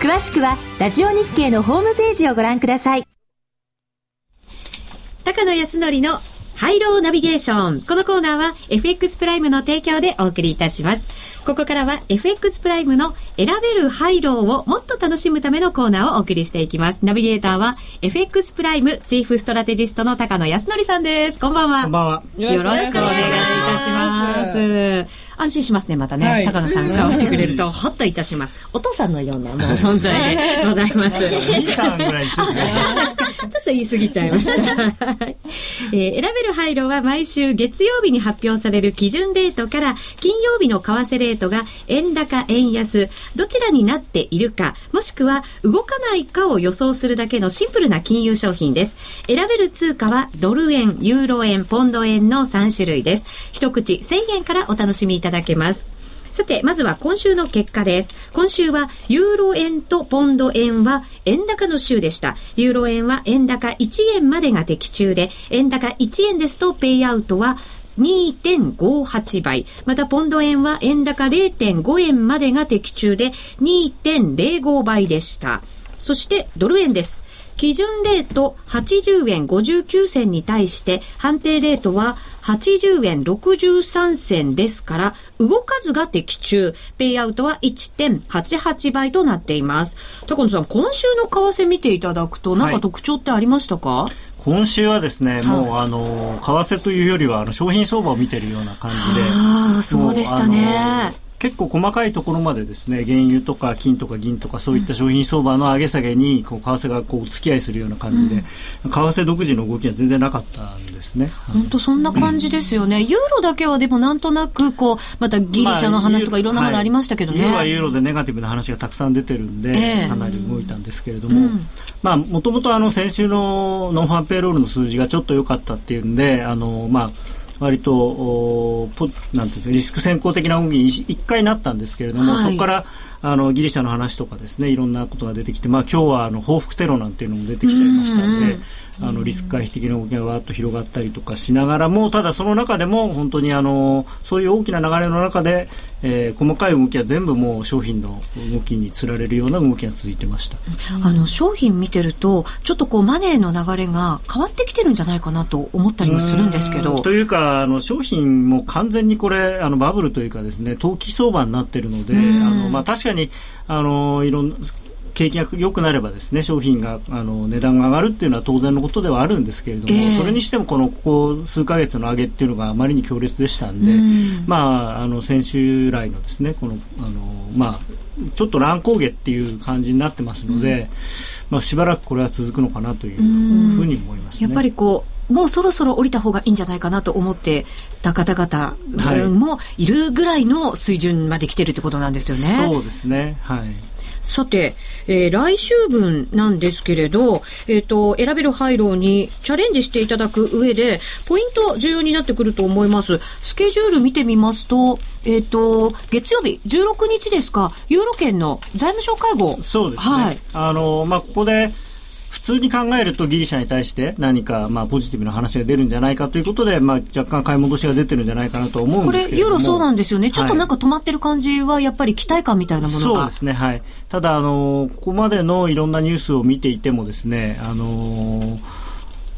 詳しくはラジオ日経のホームページをご覧ください高野康則のハイローナビゲーション。このコーナーは FX プライムの提供でお送りいたします。ここからは FX プライムの選べるハイローをもっと楽しむためのコーナーをお送りしていきます。ナビゲーターは FX プライムチーフストラテジストの高野康則さんです。こんばんは。こんばんは。よろしくお願いいたします。安心しますね、またね。はい、高野さんがってくれると、ほっといたします。お父さんのような もう存在でございます。兄さんぐらいしてね。ちょっと言い過ぎちゃいました。えー、選べる配慮は毎週月曜日に発表される基準レートから金曜日の為替レートが円高、円安、どちらになっているか、もしくは動かないかを予想するだけのシンプルな金融商品です。選べる通貨はドル円、ユーロ円、ポンド円の3種類です。一口1000円からお楽しみいたただけます。さて、まずは今週の結果です。今週は、ユーロ円とポンド円は円高の週でした。ユーロ円は円高1円までが的中で、円高1円ですとペイアウトは2.58倍。また、ポンド円は円高0.5円までが的中で2.05倍でした。そして、ドル円です。基準レート80円59銭に対して判定レートは80円63銭ですから、動かずが的中。ペイアウトは1.88倍となっています。高野さん、今週の為替見ていただくと、何か特徴ってありましたか、はい今週はですね、もうあの為替というよりはあの商品相場を見てるような感じで、ああそうでしたね。結構細かいところまでですね原油とか金とか銀とかそういった商品相場の上げ下げにこう為替がこう付き合いするような感じで、為替独自の動きは全然なかったんですね。本当そんな感じですよね。ユーロだけはでもなんとなくこうまたギリシャの話とかいろんなものありましたけどね。ユーロはユーロでネガティブな話がたくさん出てるんで、えー、かなり動いたんですけれども、まあもともとあの先週の non-farm payroll の数字がちょっと良かったっていうんで、あのまあ割とおポなんていうんですかリスク選好的な動きに一回なったんですけれども、はい、そこからあのギリシャの話とかですねいろんなことが出てきて、まあ、今日はあの報復テロなんていうのも出てきちゃいましたので、あのリスク回避的な動きがわーっと広がったりとかしながらもただその中でも本当にあのそういう大きな流れの中で、えー、細かい動きは全部もう商品の動きにつられるような動きが続いてました。あの商品見てるとちょっとこうマネーの流れが変わってきてるんじゃないかなと思ったりもするんですけど。というかあの商品も完全にこれあのバブルというかですね投機相場になってるのであの、まあ、確かにあのいろんな景気が良くなればですね商品があの値段が上がるっていうのは当然のことではあるんですけれども、えー、それにしてもこのここ数か月の上げっていうのがあまりに強烈でしたんで、んまああの先週来のですねこのあのまあちょっと乱高下っていう感じになってますので、まあしばらくこれは続くのかなというふうに思います、ね、やっぱりこうもうそろそろ降りた方がいいんじゃないかなと思ってた方々もいるぐらいの水準まで来てるってことなんですよね。そうですね。はい。さて、えー、来週分なんですけれど、えっ、ー、と、選べる廃炉にチャレンジしていただく上で、ポイント重要になってくると思います。スケジュール見てみますと、えっ、ー、と、月曜日、16日ですか、ユーロ圏の財務省会合。そうですね。はい。あの、まあ、ここで、普通に考えるとギリシャに対して何かまあポジティブな話が出るんじゃないかということで、まあ、若干買い戻しが出てるんじゃないかなと思うんですけれども。これ、そうなんですよね、ちょっとなんか止まってる感じは、やっぱり期待感みたいなものが、そうですね、はい、ただあの、ここまでのいろんなニュースを見ていてもですね、あの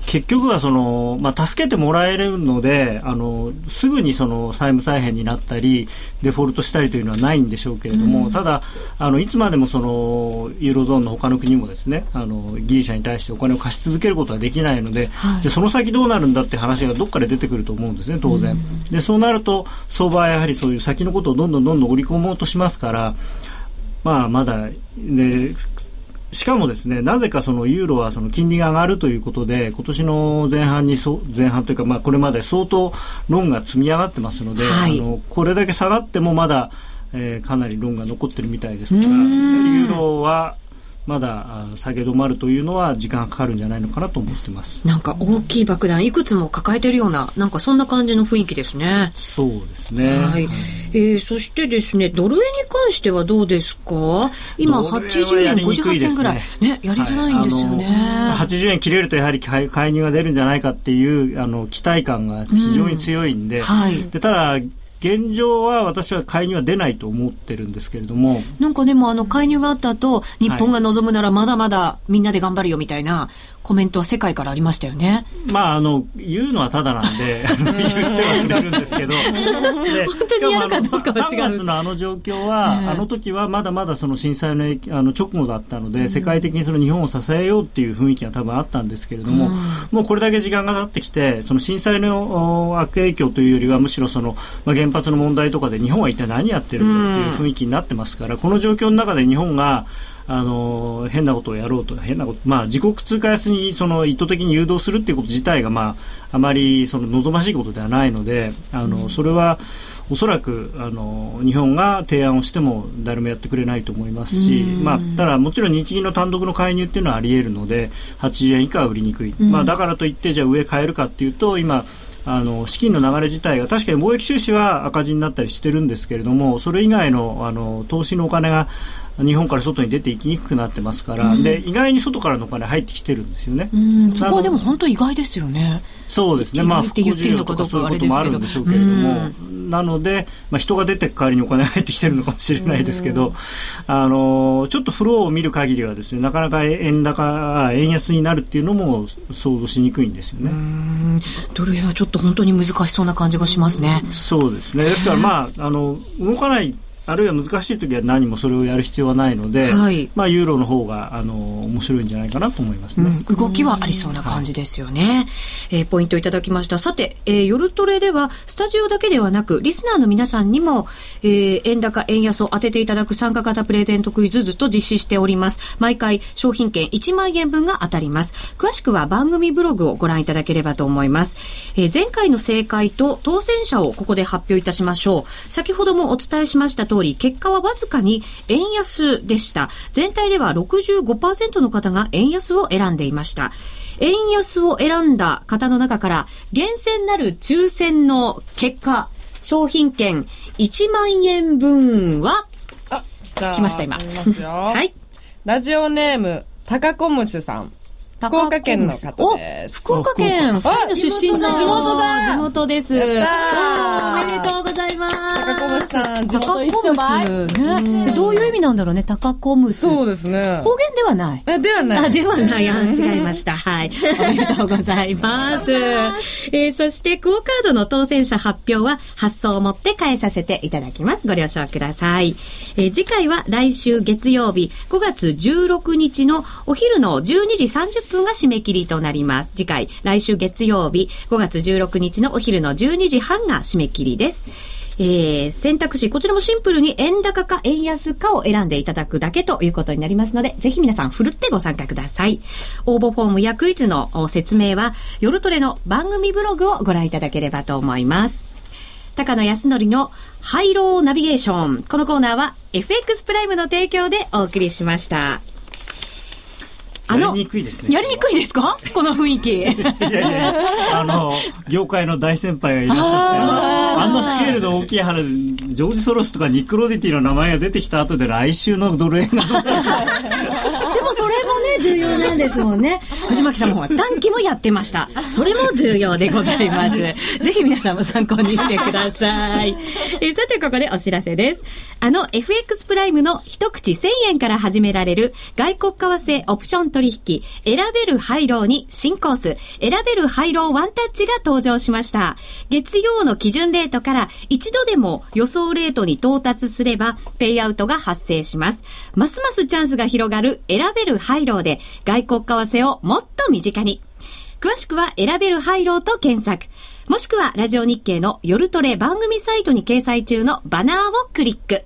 結局はその、まあ、助けてもらえるのであのすぐにその債務再編になったりデフォルトしたりというのはないんでしょうけれども、うん、ただあのいつまでもそのユーロゾーンの他の国もですねあのギリシャに対してお金を貸し続けることはできないのではい、でその先どうなるんだって話がどっかで出てくると思うんですね当然、うん、でそうなると相場はやはりそういう先のことをどんどんどんどん織り込もうとしますからまあまだねしかもですね、なぜかそのユーロはその金利が上がるということで、今年の前半にそ、前半というか、まあこれまで相当ロンが積み上がってますので、はい、あの、これだけ下がってもまだ、えー、かなりロンが残ってるみたいですから、ユーロはまだ下げ止まるというのは時間かかるんじゃないのかなと思ってます。なんか大きい爆弾いくつも抱えてるようななんかそんな感じの雰囲気ですね。そうですね。はい、えー、そしてですねドル円に関してはどうですか？今80円58銭ぐらい。ねやりづらいんですよね、はい、80円切れるとやはり介入が出るんじゃないかっていうあの期待感が非常に強いんで。うんはい、でただ現状は私は介入は出ないと思ってるんですけれども。なんかでもあの介入があった後、日本が望むならまだまだみんなで頑張るよみたいな、コメントは世界からありましたよね。まあ、あの、言うのはただなんで、言ってはくれるんですけど、でしかもあの3月のあの状況は、あの時はまだまだその震災のあの直後だったので、世界的にその日本を支えようっていう雰囲気が多分あったんですけれども、もうこれだけ時間が経ってきて、その震災の悪影響というよりは、むしろその、まあ、原発の問題とかで日本は一体何やってるんだっていう雰囲気になってますから、この状況の中で日本が、あの変なことをやろうと変なこと、まあ、自国通貨安にその意図的に誘導するっていうこと自体が、まあ、あまりその望ましいことではないのであのそれはおそらくあの日本が提案をしても誰もやってくれないと思いますし、まあ、ただもちろん日銀の単独の介入っていうのはあり得るので80円以下は売りにくい、まあ、だからといってじゃあ上買えるかっていうと今あの資金の流れ自体が確かに貿易収支は赤字になったりしてるんですけれどもそれ以外のあの投資のお金が日本から外に出ていきにくくなってますから、うん、で意外に外からのお金入ってきてるんですよね。そこはでも本当意外ですよね。そうですね。まあ、って言っていいのかどうかあれですけど。もあるんでしょうけれども、なので、まあ、人が出て代わりにお金が入ってきてるのかもしれないですけど、あの、ちょっとフローを見る限りはですね、なかなか円高、円安になるっていうのも想像しにくいんですよね。ドル円はちょっと本当に難しそうな感じがしますね。そうですね。ですから、まあ、あの、動かないあるいは難しい時は何もそれをやる必要はないので、はい、まあ、ユーロの方が、あの、面白いんじゃないかなと思いますね。うん、動きはありそうな感じですよね。はい、えー、ポイントいただきました。さて、えー、夜トレでは、スタジオだけではなく、リスナーの皆さんにも、えー、円高、円安を当てていただく参加型プレゼントクイズずっと実施しております。毎回、商品券1万円分が当たります。詳しくは番組ブログをご覧いただければと思います。えー、前回の正解と当選者をここで発表いたしましょう。先ほどもお伝えしました通り、結果はわずかに円安でした。全体では65%の方が円安を選んでいました。円安を選んだ方の中から、厳選なる抽選の結果、商品券1万円分は、あ、じゃあ、来ました今。はい。ラジオネーム、タカコムスさん。福岡県の方です。福岡県、二人の出身の地元だ地元です。おめでとうございます。高コムスさん、地元一緒ばい。ね。どういう意味なんだろうね、高コムス。そうですね。方言ではない。え、ではない。あ、ではない。あ、違いました。はい。おめでとうございます。えー、そして、クオカードの当選者発表は、発送をもって返させていただきます。ご了承ください。えー、次回は来週月曜日、5月16日のお昼の12時30分が締め切りとなります。次回、来週月曜日、5月16日のお昼の12時半が締め切りです。えー、選択肢、こちらもシンプルに円高か円安かを選んでいただくだけということになりますので、ぜひ皆さん、ふるってご参加ください。応募フォームやクイズの説明は、夜トレの番組ブログをご覧いただければと思います。高野康則のハイローナビゲーション。このコーナーは FX プライムの提供でお送りしました。あの、やりにくいですね。やりにくいですか？この雰囲気。いやいやあの、業界の大先輩がいらっしゃって、あんなスケールの大きい花で、ジョージ・ソロスとかニック・ロディティの名前が出てきた後で来週のドル円がでもそれもね、重要なんですもんね。藤巻さんも短期もやってました。それも重要でございます。ぜひ皆さんも参考にしてください。えさて、ここでお知らせです。あの FX プライムの一口1000円から始められる外国為替オプション取引選べるハイローに新コース選べるハイローワンタッチが登場しました。月曜の基準レートから一度でも予想レートに到達すればペイアウトが発生します。ますますチャンスが広がる選べるハイローで外国為替をもっと身近に。詳しくは選べるハイローと検索。もしくはラジオ日経の夜トレ番組サイトに掲載中のバナーをクリック。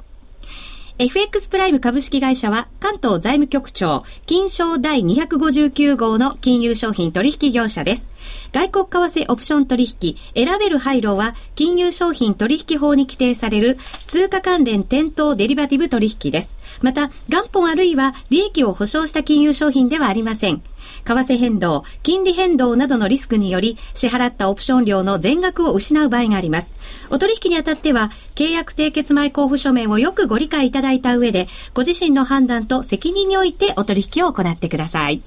FX プライム株式会社は関東財務局長金賞第259号の金融商品取引業者です。外国為替オプション取引選べる配慮は金融商品取引法に規定される通貨関連店頭デリバティブ取引です。また、元本あるいは利益を保証した金融商品ではありません。為替変動、金利変動などのリスクにより支払ったオプション料の全額を失う場合があります。お取引にあたっては、契約締結前交付書面をよくご理解いただいた上で、ご自身の判断と責任においてお取引を行ってください。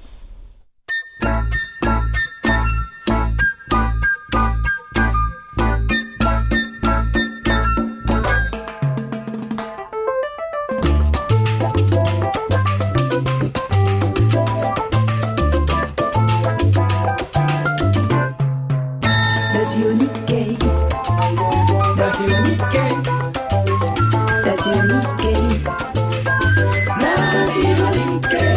て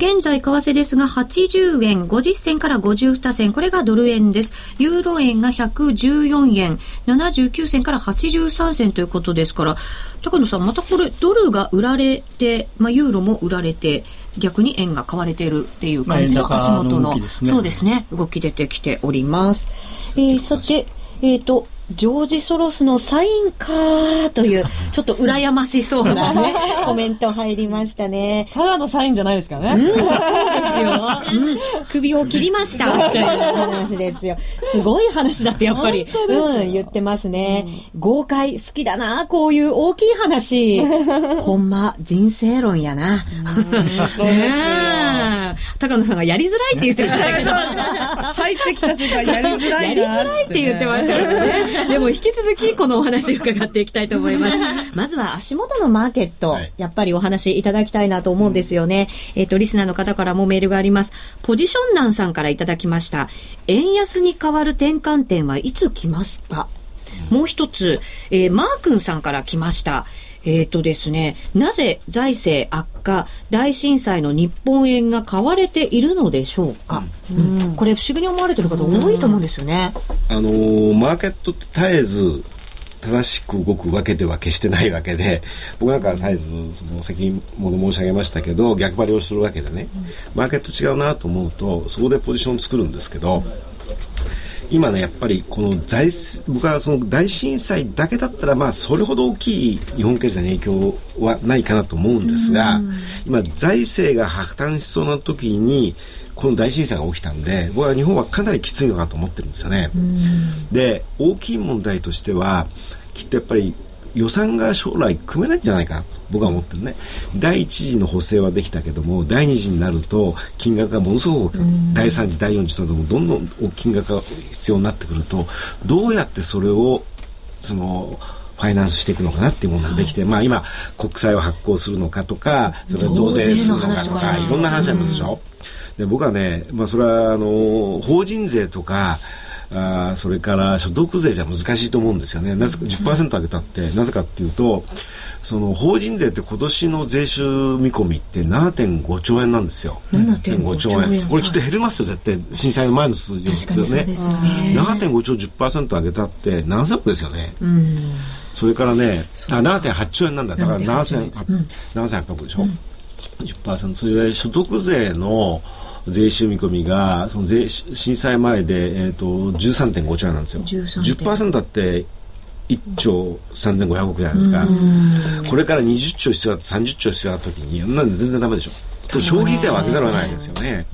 現在為替ですが80円50銭から52銭。これがドル円です。ユーロ円が114円79銭から83銭ということですから。高野さんまたこれドルが売られて、まあ、ユーロも売られて逆に円が買われているっていう感じの足元の、ね、そうですね。動き出てきております、えー、さてえっ、ー、とジョージ・ソロスのサインかという、ちょっと羨ましそうなね、コメント入りましたね。ただのサインじゃないですからね。うん、そうですよ。うん、首を切りましたという話ですよ。すごい話だってやっぱり、うん、言ってますね。豪快好きだな、こういう大きい話。ほんま、人生論やな。高野さんがやりづらいって言ってましたけど。入ってきた瞬間やりづらいなやりづらいって言ってましたからね。でも引き続きこのお話を伺っていきたいと思います。まずは足元のマーケット、はい、やっぱりお話いただきたいなと思うんですよね。えっ、ー、と、リスナーの方からもメールがあります。ポジションナンさんからいただきました。円安に変わる転換点はいつ来ますか？もう一つ、えー、マー君さんから来ました。えっ、ー、とですね、なぜ財政悪化、大震災の日本円が買われているのでしょうか、うん、うん、これ不思議に思われてる方多いと思うんですよね。あのー、マーケットって絶えず正しく動くわけでは決してないわけで 僕なんか絶えずその先ほど申し上げましたけど逆張りをするわけでね。マーケット違うなと思うとそこでポジション作るんですけど今ねやっぱりこの財僕はその大震災だけだったらまあそれほど大きい日本経済の影響はないかなと思うんですが今財政が破綻しそうな時にこの大震災が起きたんで僕は日本はかなりきついのかと思ってるんですよね。で大きい問題としてはきっとやっぱり予算が将来組めないんじゃないか僕は思ってるね。第一次の補正はできたけども第二次になると金額がものすごく第三次第四次などもどんどん金額が必要になってくるとどうやってそれをそのファイナンスしていくのかなっていうものができて、はい、まあ今国債を発行するのかとかそれ増税するのかとかいろんな話ありますでしょ。で僕はね、まあ、それはあの法人税とかあそれから所得税じゃ難しいと思うんですよね。なぜか10%上げたって、なぜかっていうと、その法人税って今年の税収見込みって7.5兆円なんですよ。7.5兆円。これきっと減りますよ、絶対。震災の前の数字ですよね。ですよね。7.5兆10%上げたって何千億ですよね。それからね、あ、7.8兆円なんだ。だから7800億でしょ？うん、10%。それで所得税の、税収見込みがその税震災前で、えーと、13.5兆円なんですよ。10%だって1兆3500億じゃないですか。これから20兆必要だって30兆必要な時になんで全然ダメでしょ。と消費税は上げざるを得ないですよね。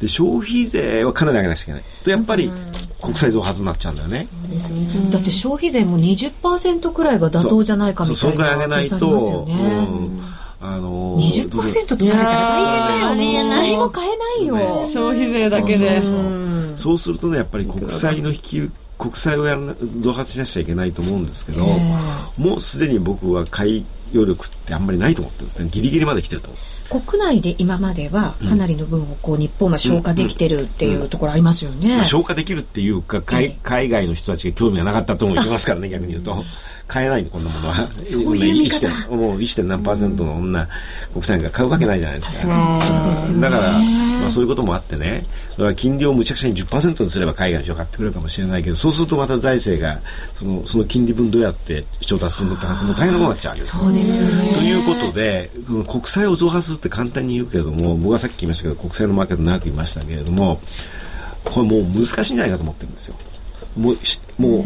で消費税はかなり上げなきゃいけない。とやっぱり国債増発になっちゃうんだよね。だって消費税も20%くらいが妥当じゃないかみたいな。そそのくらい上げないと。うんあのー、20%とかれたら大変だよね。何も買えないよ。ね、消費税だけで。そうするとね、やっぱり国債の引き、国債をやら増発しなくちゃいけないと思うんですけど、もうすでに僕は買い余力ってあんまりないと思ってるんですね。ギリギリまで来てると思う。国内で今まではかなりの分をこう日本が消化できてるっていうところありますよね。消化できるっていうか海海外の人たちが興味がなかったとも言いますからね逆に言うと。買えないこんなものは。そういう見方もう 1. 何パーセントの女、国債が買うわけないじゃないですか。そうですよね。だから、まあそういうこともあってね、金利をむちゃくちゃに10%にすれば海外の人が買ってくれるかもしれないけど、そうするとまた財政が、そのその金利分どうやって調達するのって話も大変なことになっちゃうわけですそうですよね。ということで、この国債を増発するって簡単に言うけれども、僕はさっき言いましたけど、国債のマーケット長く言いましたけれども、これもう難しいんじゃないかと思ってるんですよ。もうもう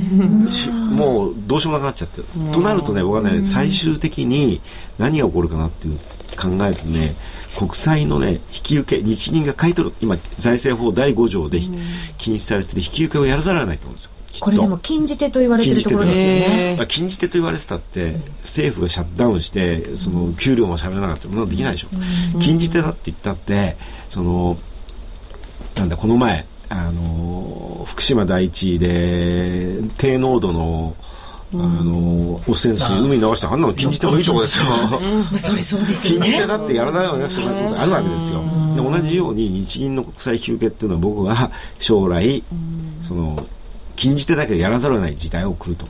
もうどうしようもなくなっちゃって。る。となるとね僕はね最終的に何が起こるかなっていう考えるとね国債のね引き受け日銀が買い取る今財政法第5条で禁止されてる引き受けをやらざるを得ないと思うんですよ。これでも禁じ手と言われてるところですよね。禁じ手と言われてたって政府がシャットダウンしてその給料もしゃべらなかったものできないでしょ。禁じ手だって言ったってそのなんだこの前あの福島第一で低濃度のあの汚染水海に流してあんなの禁じてもいいとこですよ。それそうですよね。禁じてだってやらないような人があるわけですよ。で同じように日銀の国債引受っていうのは僕は将来その禁じ手だけでやらざるを得ない時代を来ると。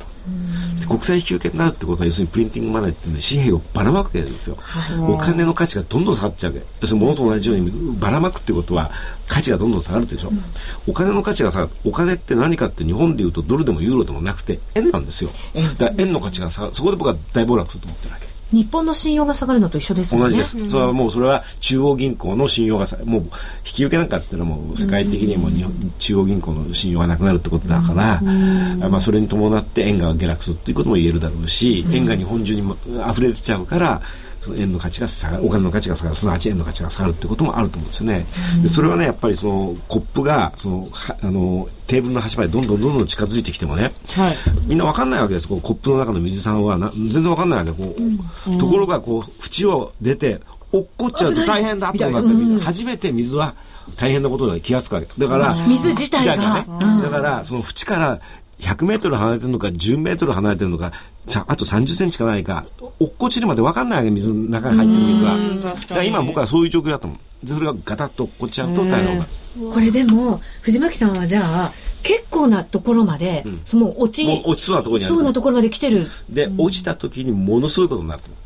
国際引き受けになるってことは要するにプリンティングマネーっていうのは紙幣をばらまくわけですよ、はい、お金の価値がどんどん下がっちゃうわけ。要するに物と同じようにばらまくってことは価値がどんどん下がるでしょ、うん、お金の価値がさお金って何かって日本でいうとドルでもユーロでもなくて円なんですよ。だ円の価値がさそこで僕は大暴落すると思ってるわけ日本の信用が下がるのと一緒ですね。同じです。それはもうそれは中央銀行の信用がさ、もう引き受けなんかっていうのはもう世界的にも日本、中央銀行の信用がなくなるってことだから、まあそれに伴って円が下落するっていうことも言えるだろうし、円が日本中にも溢れちゃうから、その円の価値が下がる、お金の価値が下がる、すなわち円の価値が下がるっていうこともあると思うんですよね。でそれはね、やっぱりそのコップが、その、はあの、テーブルの端までどんどんどんどん近づいてきてもね、みんなわかんないわけです。こうコップの中の水さんはな全然わかんないわけ。こう、ところがこう縁を出て落っこっちゃうと大変だとな。って、初めて水は大変なことが気がつくわけ。だから水自体が。ね。だからその縁から100メートル離れてるのか10メートル離れてるのかさあと30センチかないか落っこちるまでわかんないわけ水の中に入ってる水は。だから今僕はそういう状況だと思う。でそれがガタッと落っこっちゃうと大変なこれでも、藤巻さんはじゃあ、結構なところまで、その落ち、もう落ちそうなところにあるそうなところまで来てる。で、落ちた時にものすごいことになると思う。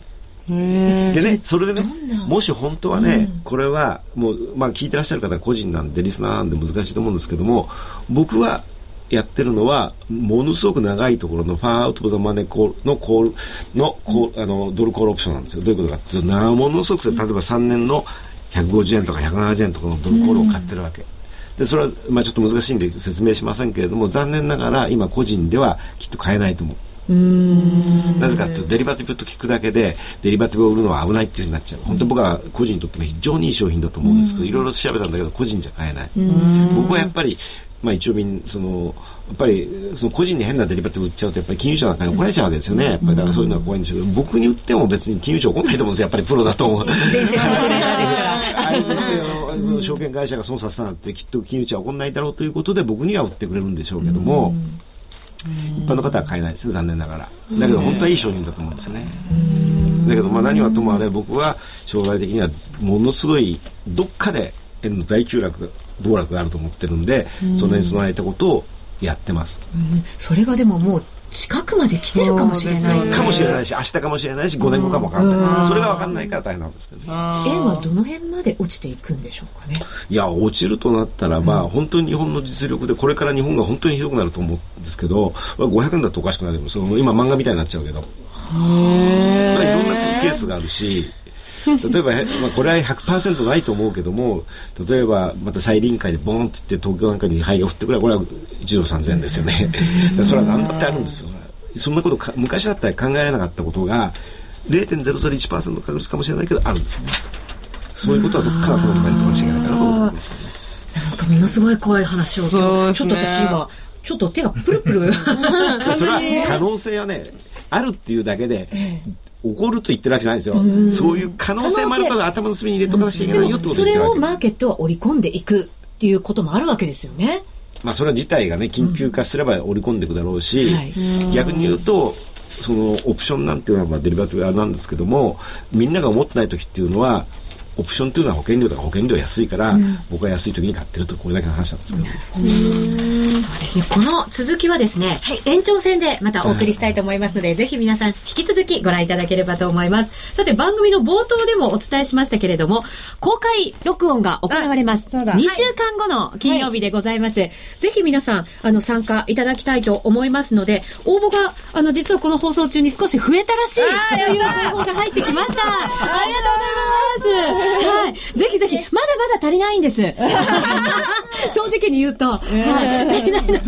でね、それでね、もし本当はね、これはもう、まあ聞いてらっしゃる方は個人なんで、リスナーなんで難しいと思うんですけども、僕はやってるのは、ものすごく長いところのファーアウト・オブ・ザ・マネーコールのコールのコール、あの、ドルコールオプションなんですよ。どういうことかっていうと、なものすごく、例えば3年の150円とか170円とかのドルコールを買ってるわけ。でそれは、まあ、ちょっと難しいんで説明しませんけれども残念ながら今個人ではきっと買えないと思う。なぜかというとデリバティブと聞くだけでデリバティブを売るのは危ないっていうふうになっちゃう本当に僕は個人にとっても非常にいい商品だと思うんですけどいろいろ調べたんだけど個人じゃ買えない僕はやっぱりまあ、一応みんそのやっぱりその個人に変なデリバティブ売っちゃうとやっぱり金融庁なんかに怒られちゃうわけですよね。やっぱりだからそういうのは怖いんでしょうけど僕に売っても別に金融庁怒んないと思うんですよ。やっぱりプロだと思う。伝説のトレーナーですから。ああい。うあのその証券会社が損させたなんてきっと金融庁は怒んないだろうということで僕には売ってくれるんでしょうけども、一般の方は買えないですよ残念ながら。だけど本当はいい商品だと思うんですよね。だけどまあ何はともあれ僕は将来的にはものすごいどっかで円の大急落暴落があると思ってるんでそれに備えたことをやってます、それがでももう近くまで来てるかもしれない。かもしれないし明日かもしれないし5年後かも分かんない、それが分かんないから大変なんですけどね。円はどの辺まで落ちていくんでしょうかね。いや落ちるとなったらば、本当に日本の実力でこれから日本が本当にひどくなると思うんですけど500円だとおかしくないでもその今漫画みたいになっちゃうけど。まあいろんなケースがあるし例えば、へまあ、これは100%ないと思うけども例えばまた再臨会でボーンって言って東京なんかに灰が降ってくればこれは1ドル3000円ですよね。それは何だってあるんですよ。そんなことか昔だったら考えられなかったことが0.001%確率かもしれないけどあるんですよね。そういうことはどっからこのメントなしゃいけないかなと思ってますけどね。なんかものすごい怖い話を、そうちょっと私今、ちょっと手がプルプル。それは可能性はねあるっていうだけで起こると言ってるわけじゃないですよ。そういう可能性もあるから頭の隅に入れとかなきゃいけでないよっても、それをことを言ってるわけ。マーケットは織り込んでいくっていうこともあるわけですよね。まあそれは事態がね緊急化すれば織り込んでいくだろうし、はい。逆に言うとそのオプションなんていうのはまあデリバティブなんですけどもみんなが思ってない時っていうのはオプションっていうのは保険料とか保険料安いから、僕は安い時に買ってるとこれだけの話なんですけど、そうですね。この続きはですね、延長戦でまたお送りしたいと思いますので、ぜひ皆さん引き続きご覧いただければと思います。さて番組の冒頭でもお伝えしましたけれども、公開録音が行われます。あそうだ2週間後の金曜日でございます。ぜひ皆さん、あの、参加いただきたいと思いますので、応募が、あの、実はこの放送中に少し増えたらしいという情報が入ってきました。ありがとうございます。はい。ぜひぜひ、まだまだ足りないんです。正直に言うと、はい。足りないので、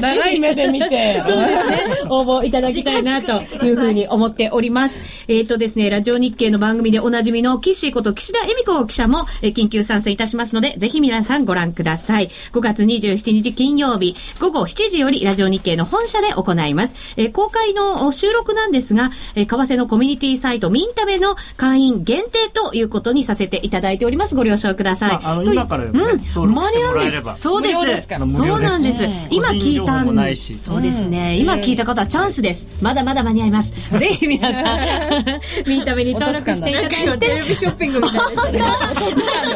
長い目で見て。そうですね。応募いただきたいなというふうに思っております。えっ、とですね、ラジオ日経の番組でおなじみの岸こと岸田恵美子記者も、えー緊急参戦いたしますので、ぜひ皆さんご覧ください。5月27日金曜日、午後7時よりラジオ日経の本社で行います。えー公開のお収録なんですが、えー為替のコミュニティサイトミンタベの会員限定ということにさせていただいております。ご了承ください。まああの今からうん、間に合うんです。そうです。ですそうなんです。今聞いたそうですね。今聞いた方はチャンスです。まだまだ間に合います。ぜひ皆さん、ミンタメに登録していただいて。テレビショッピングみたいで。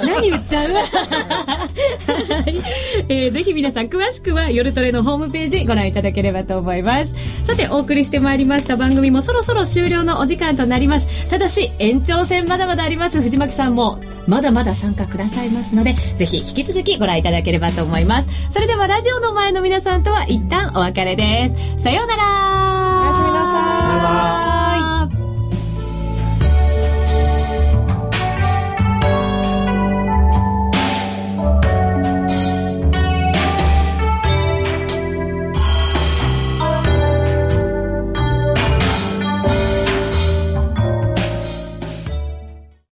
何言っちゃう？はいえーぜひ皆さん詳しくは夜トレのホームページご覧いただければと思いますさてお送りしてまいりました番組もそろそろ終了のお時間となりますただし延長戦まだまだあります藤巻さんもまだまだ参加くださいますので、ぜひ引き続きご覧いただければと思います。それではラジオの前の皆さんとは一旦お別れです。さようなら。おやすみなさい。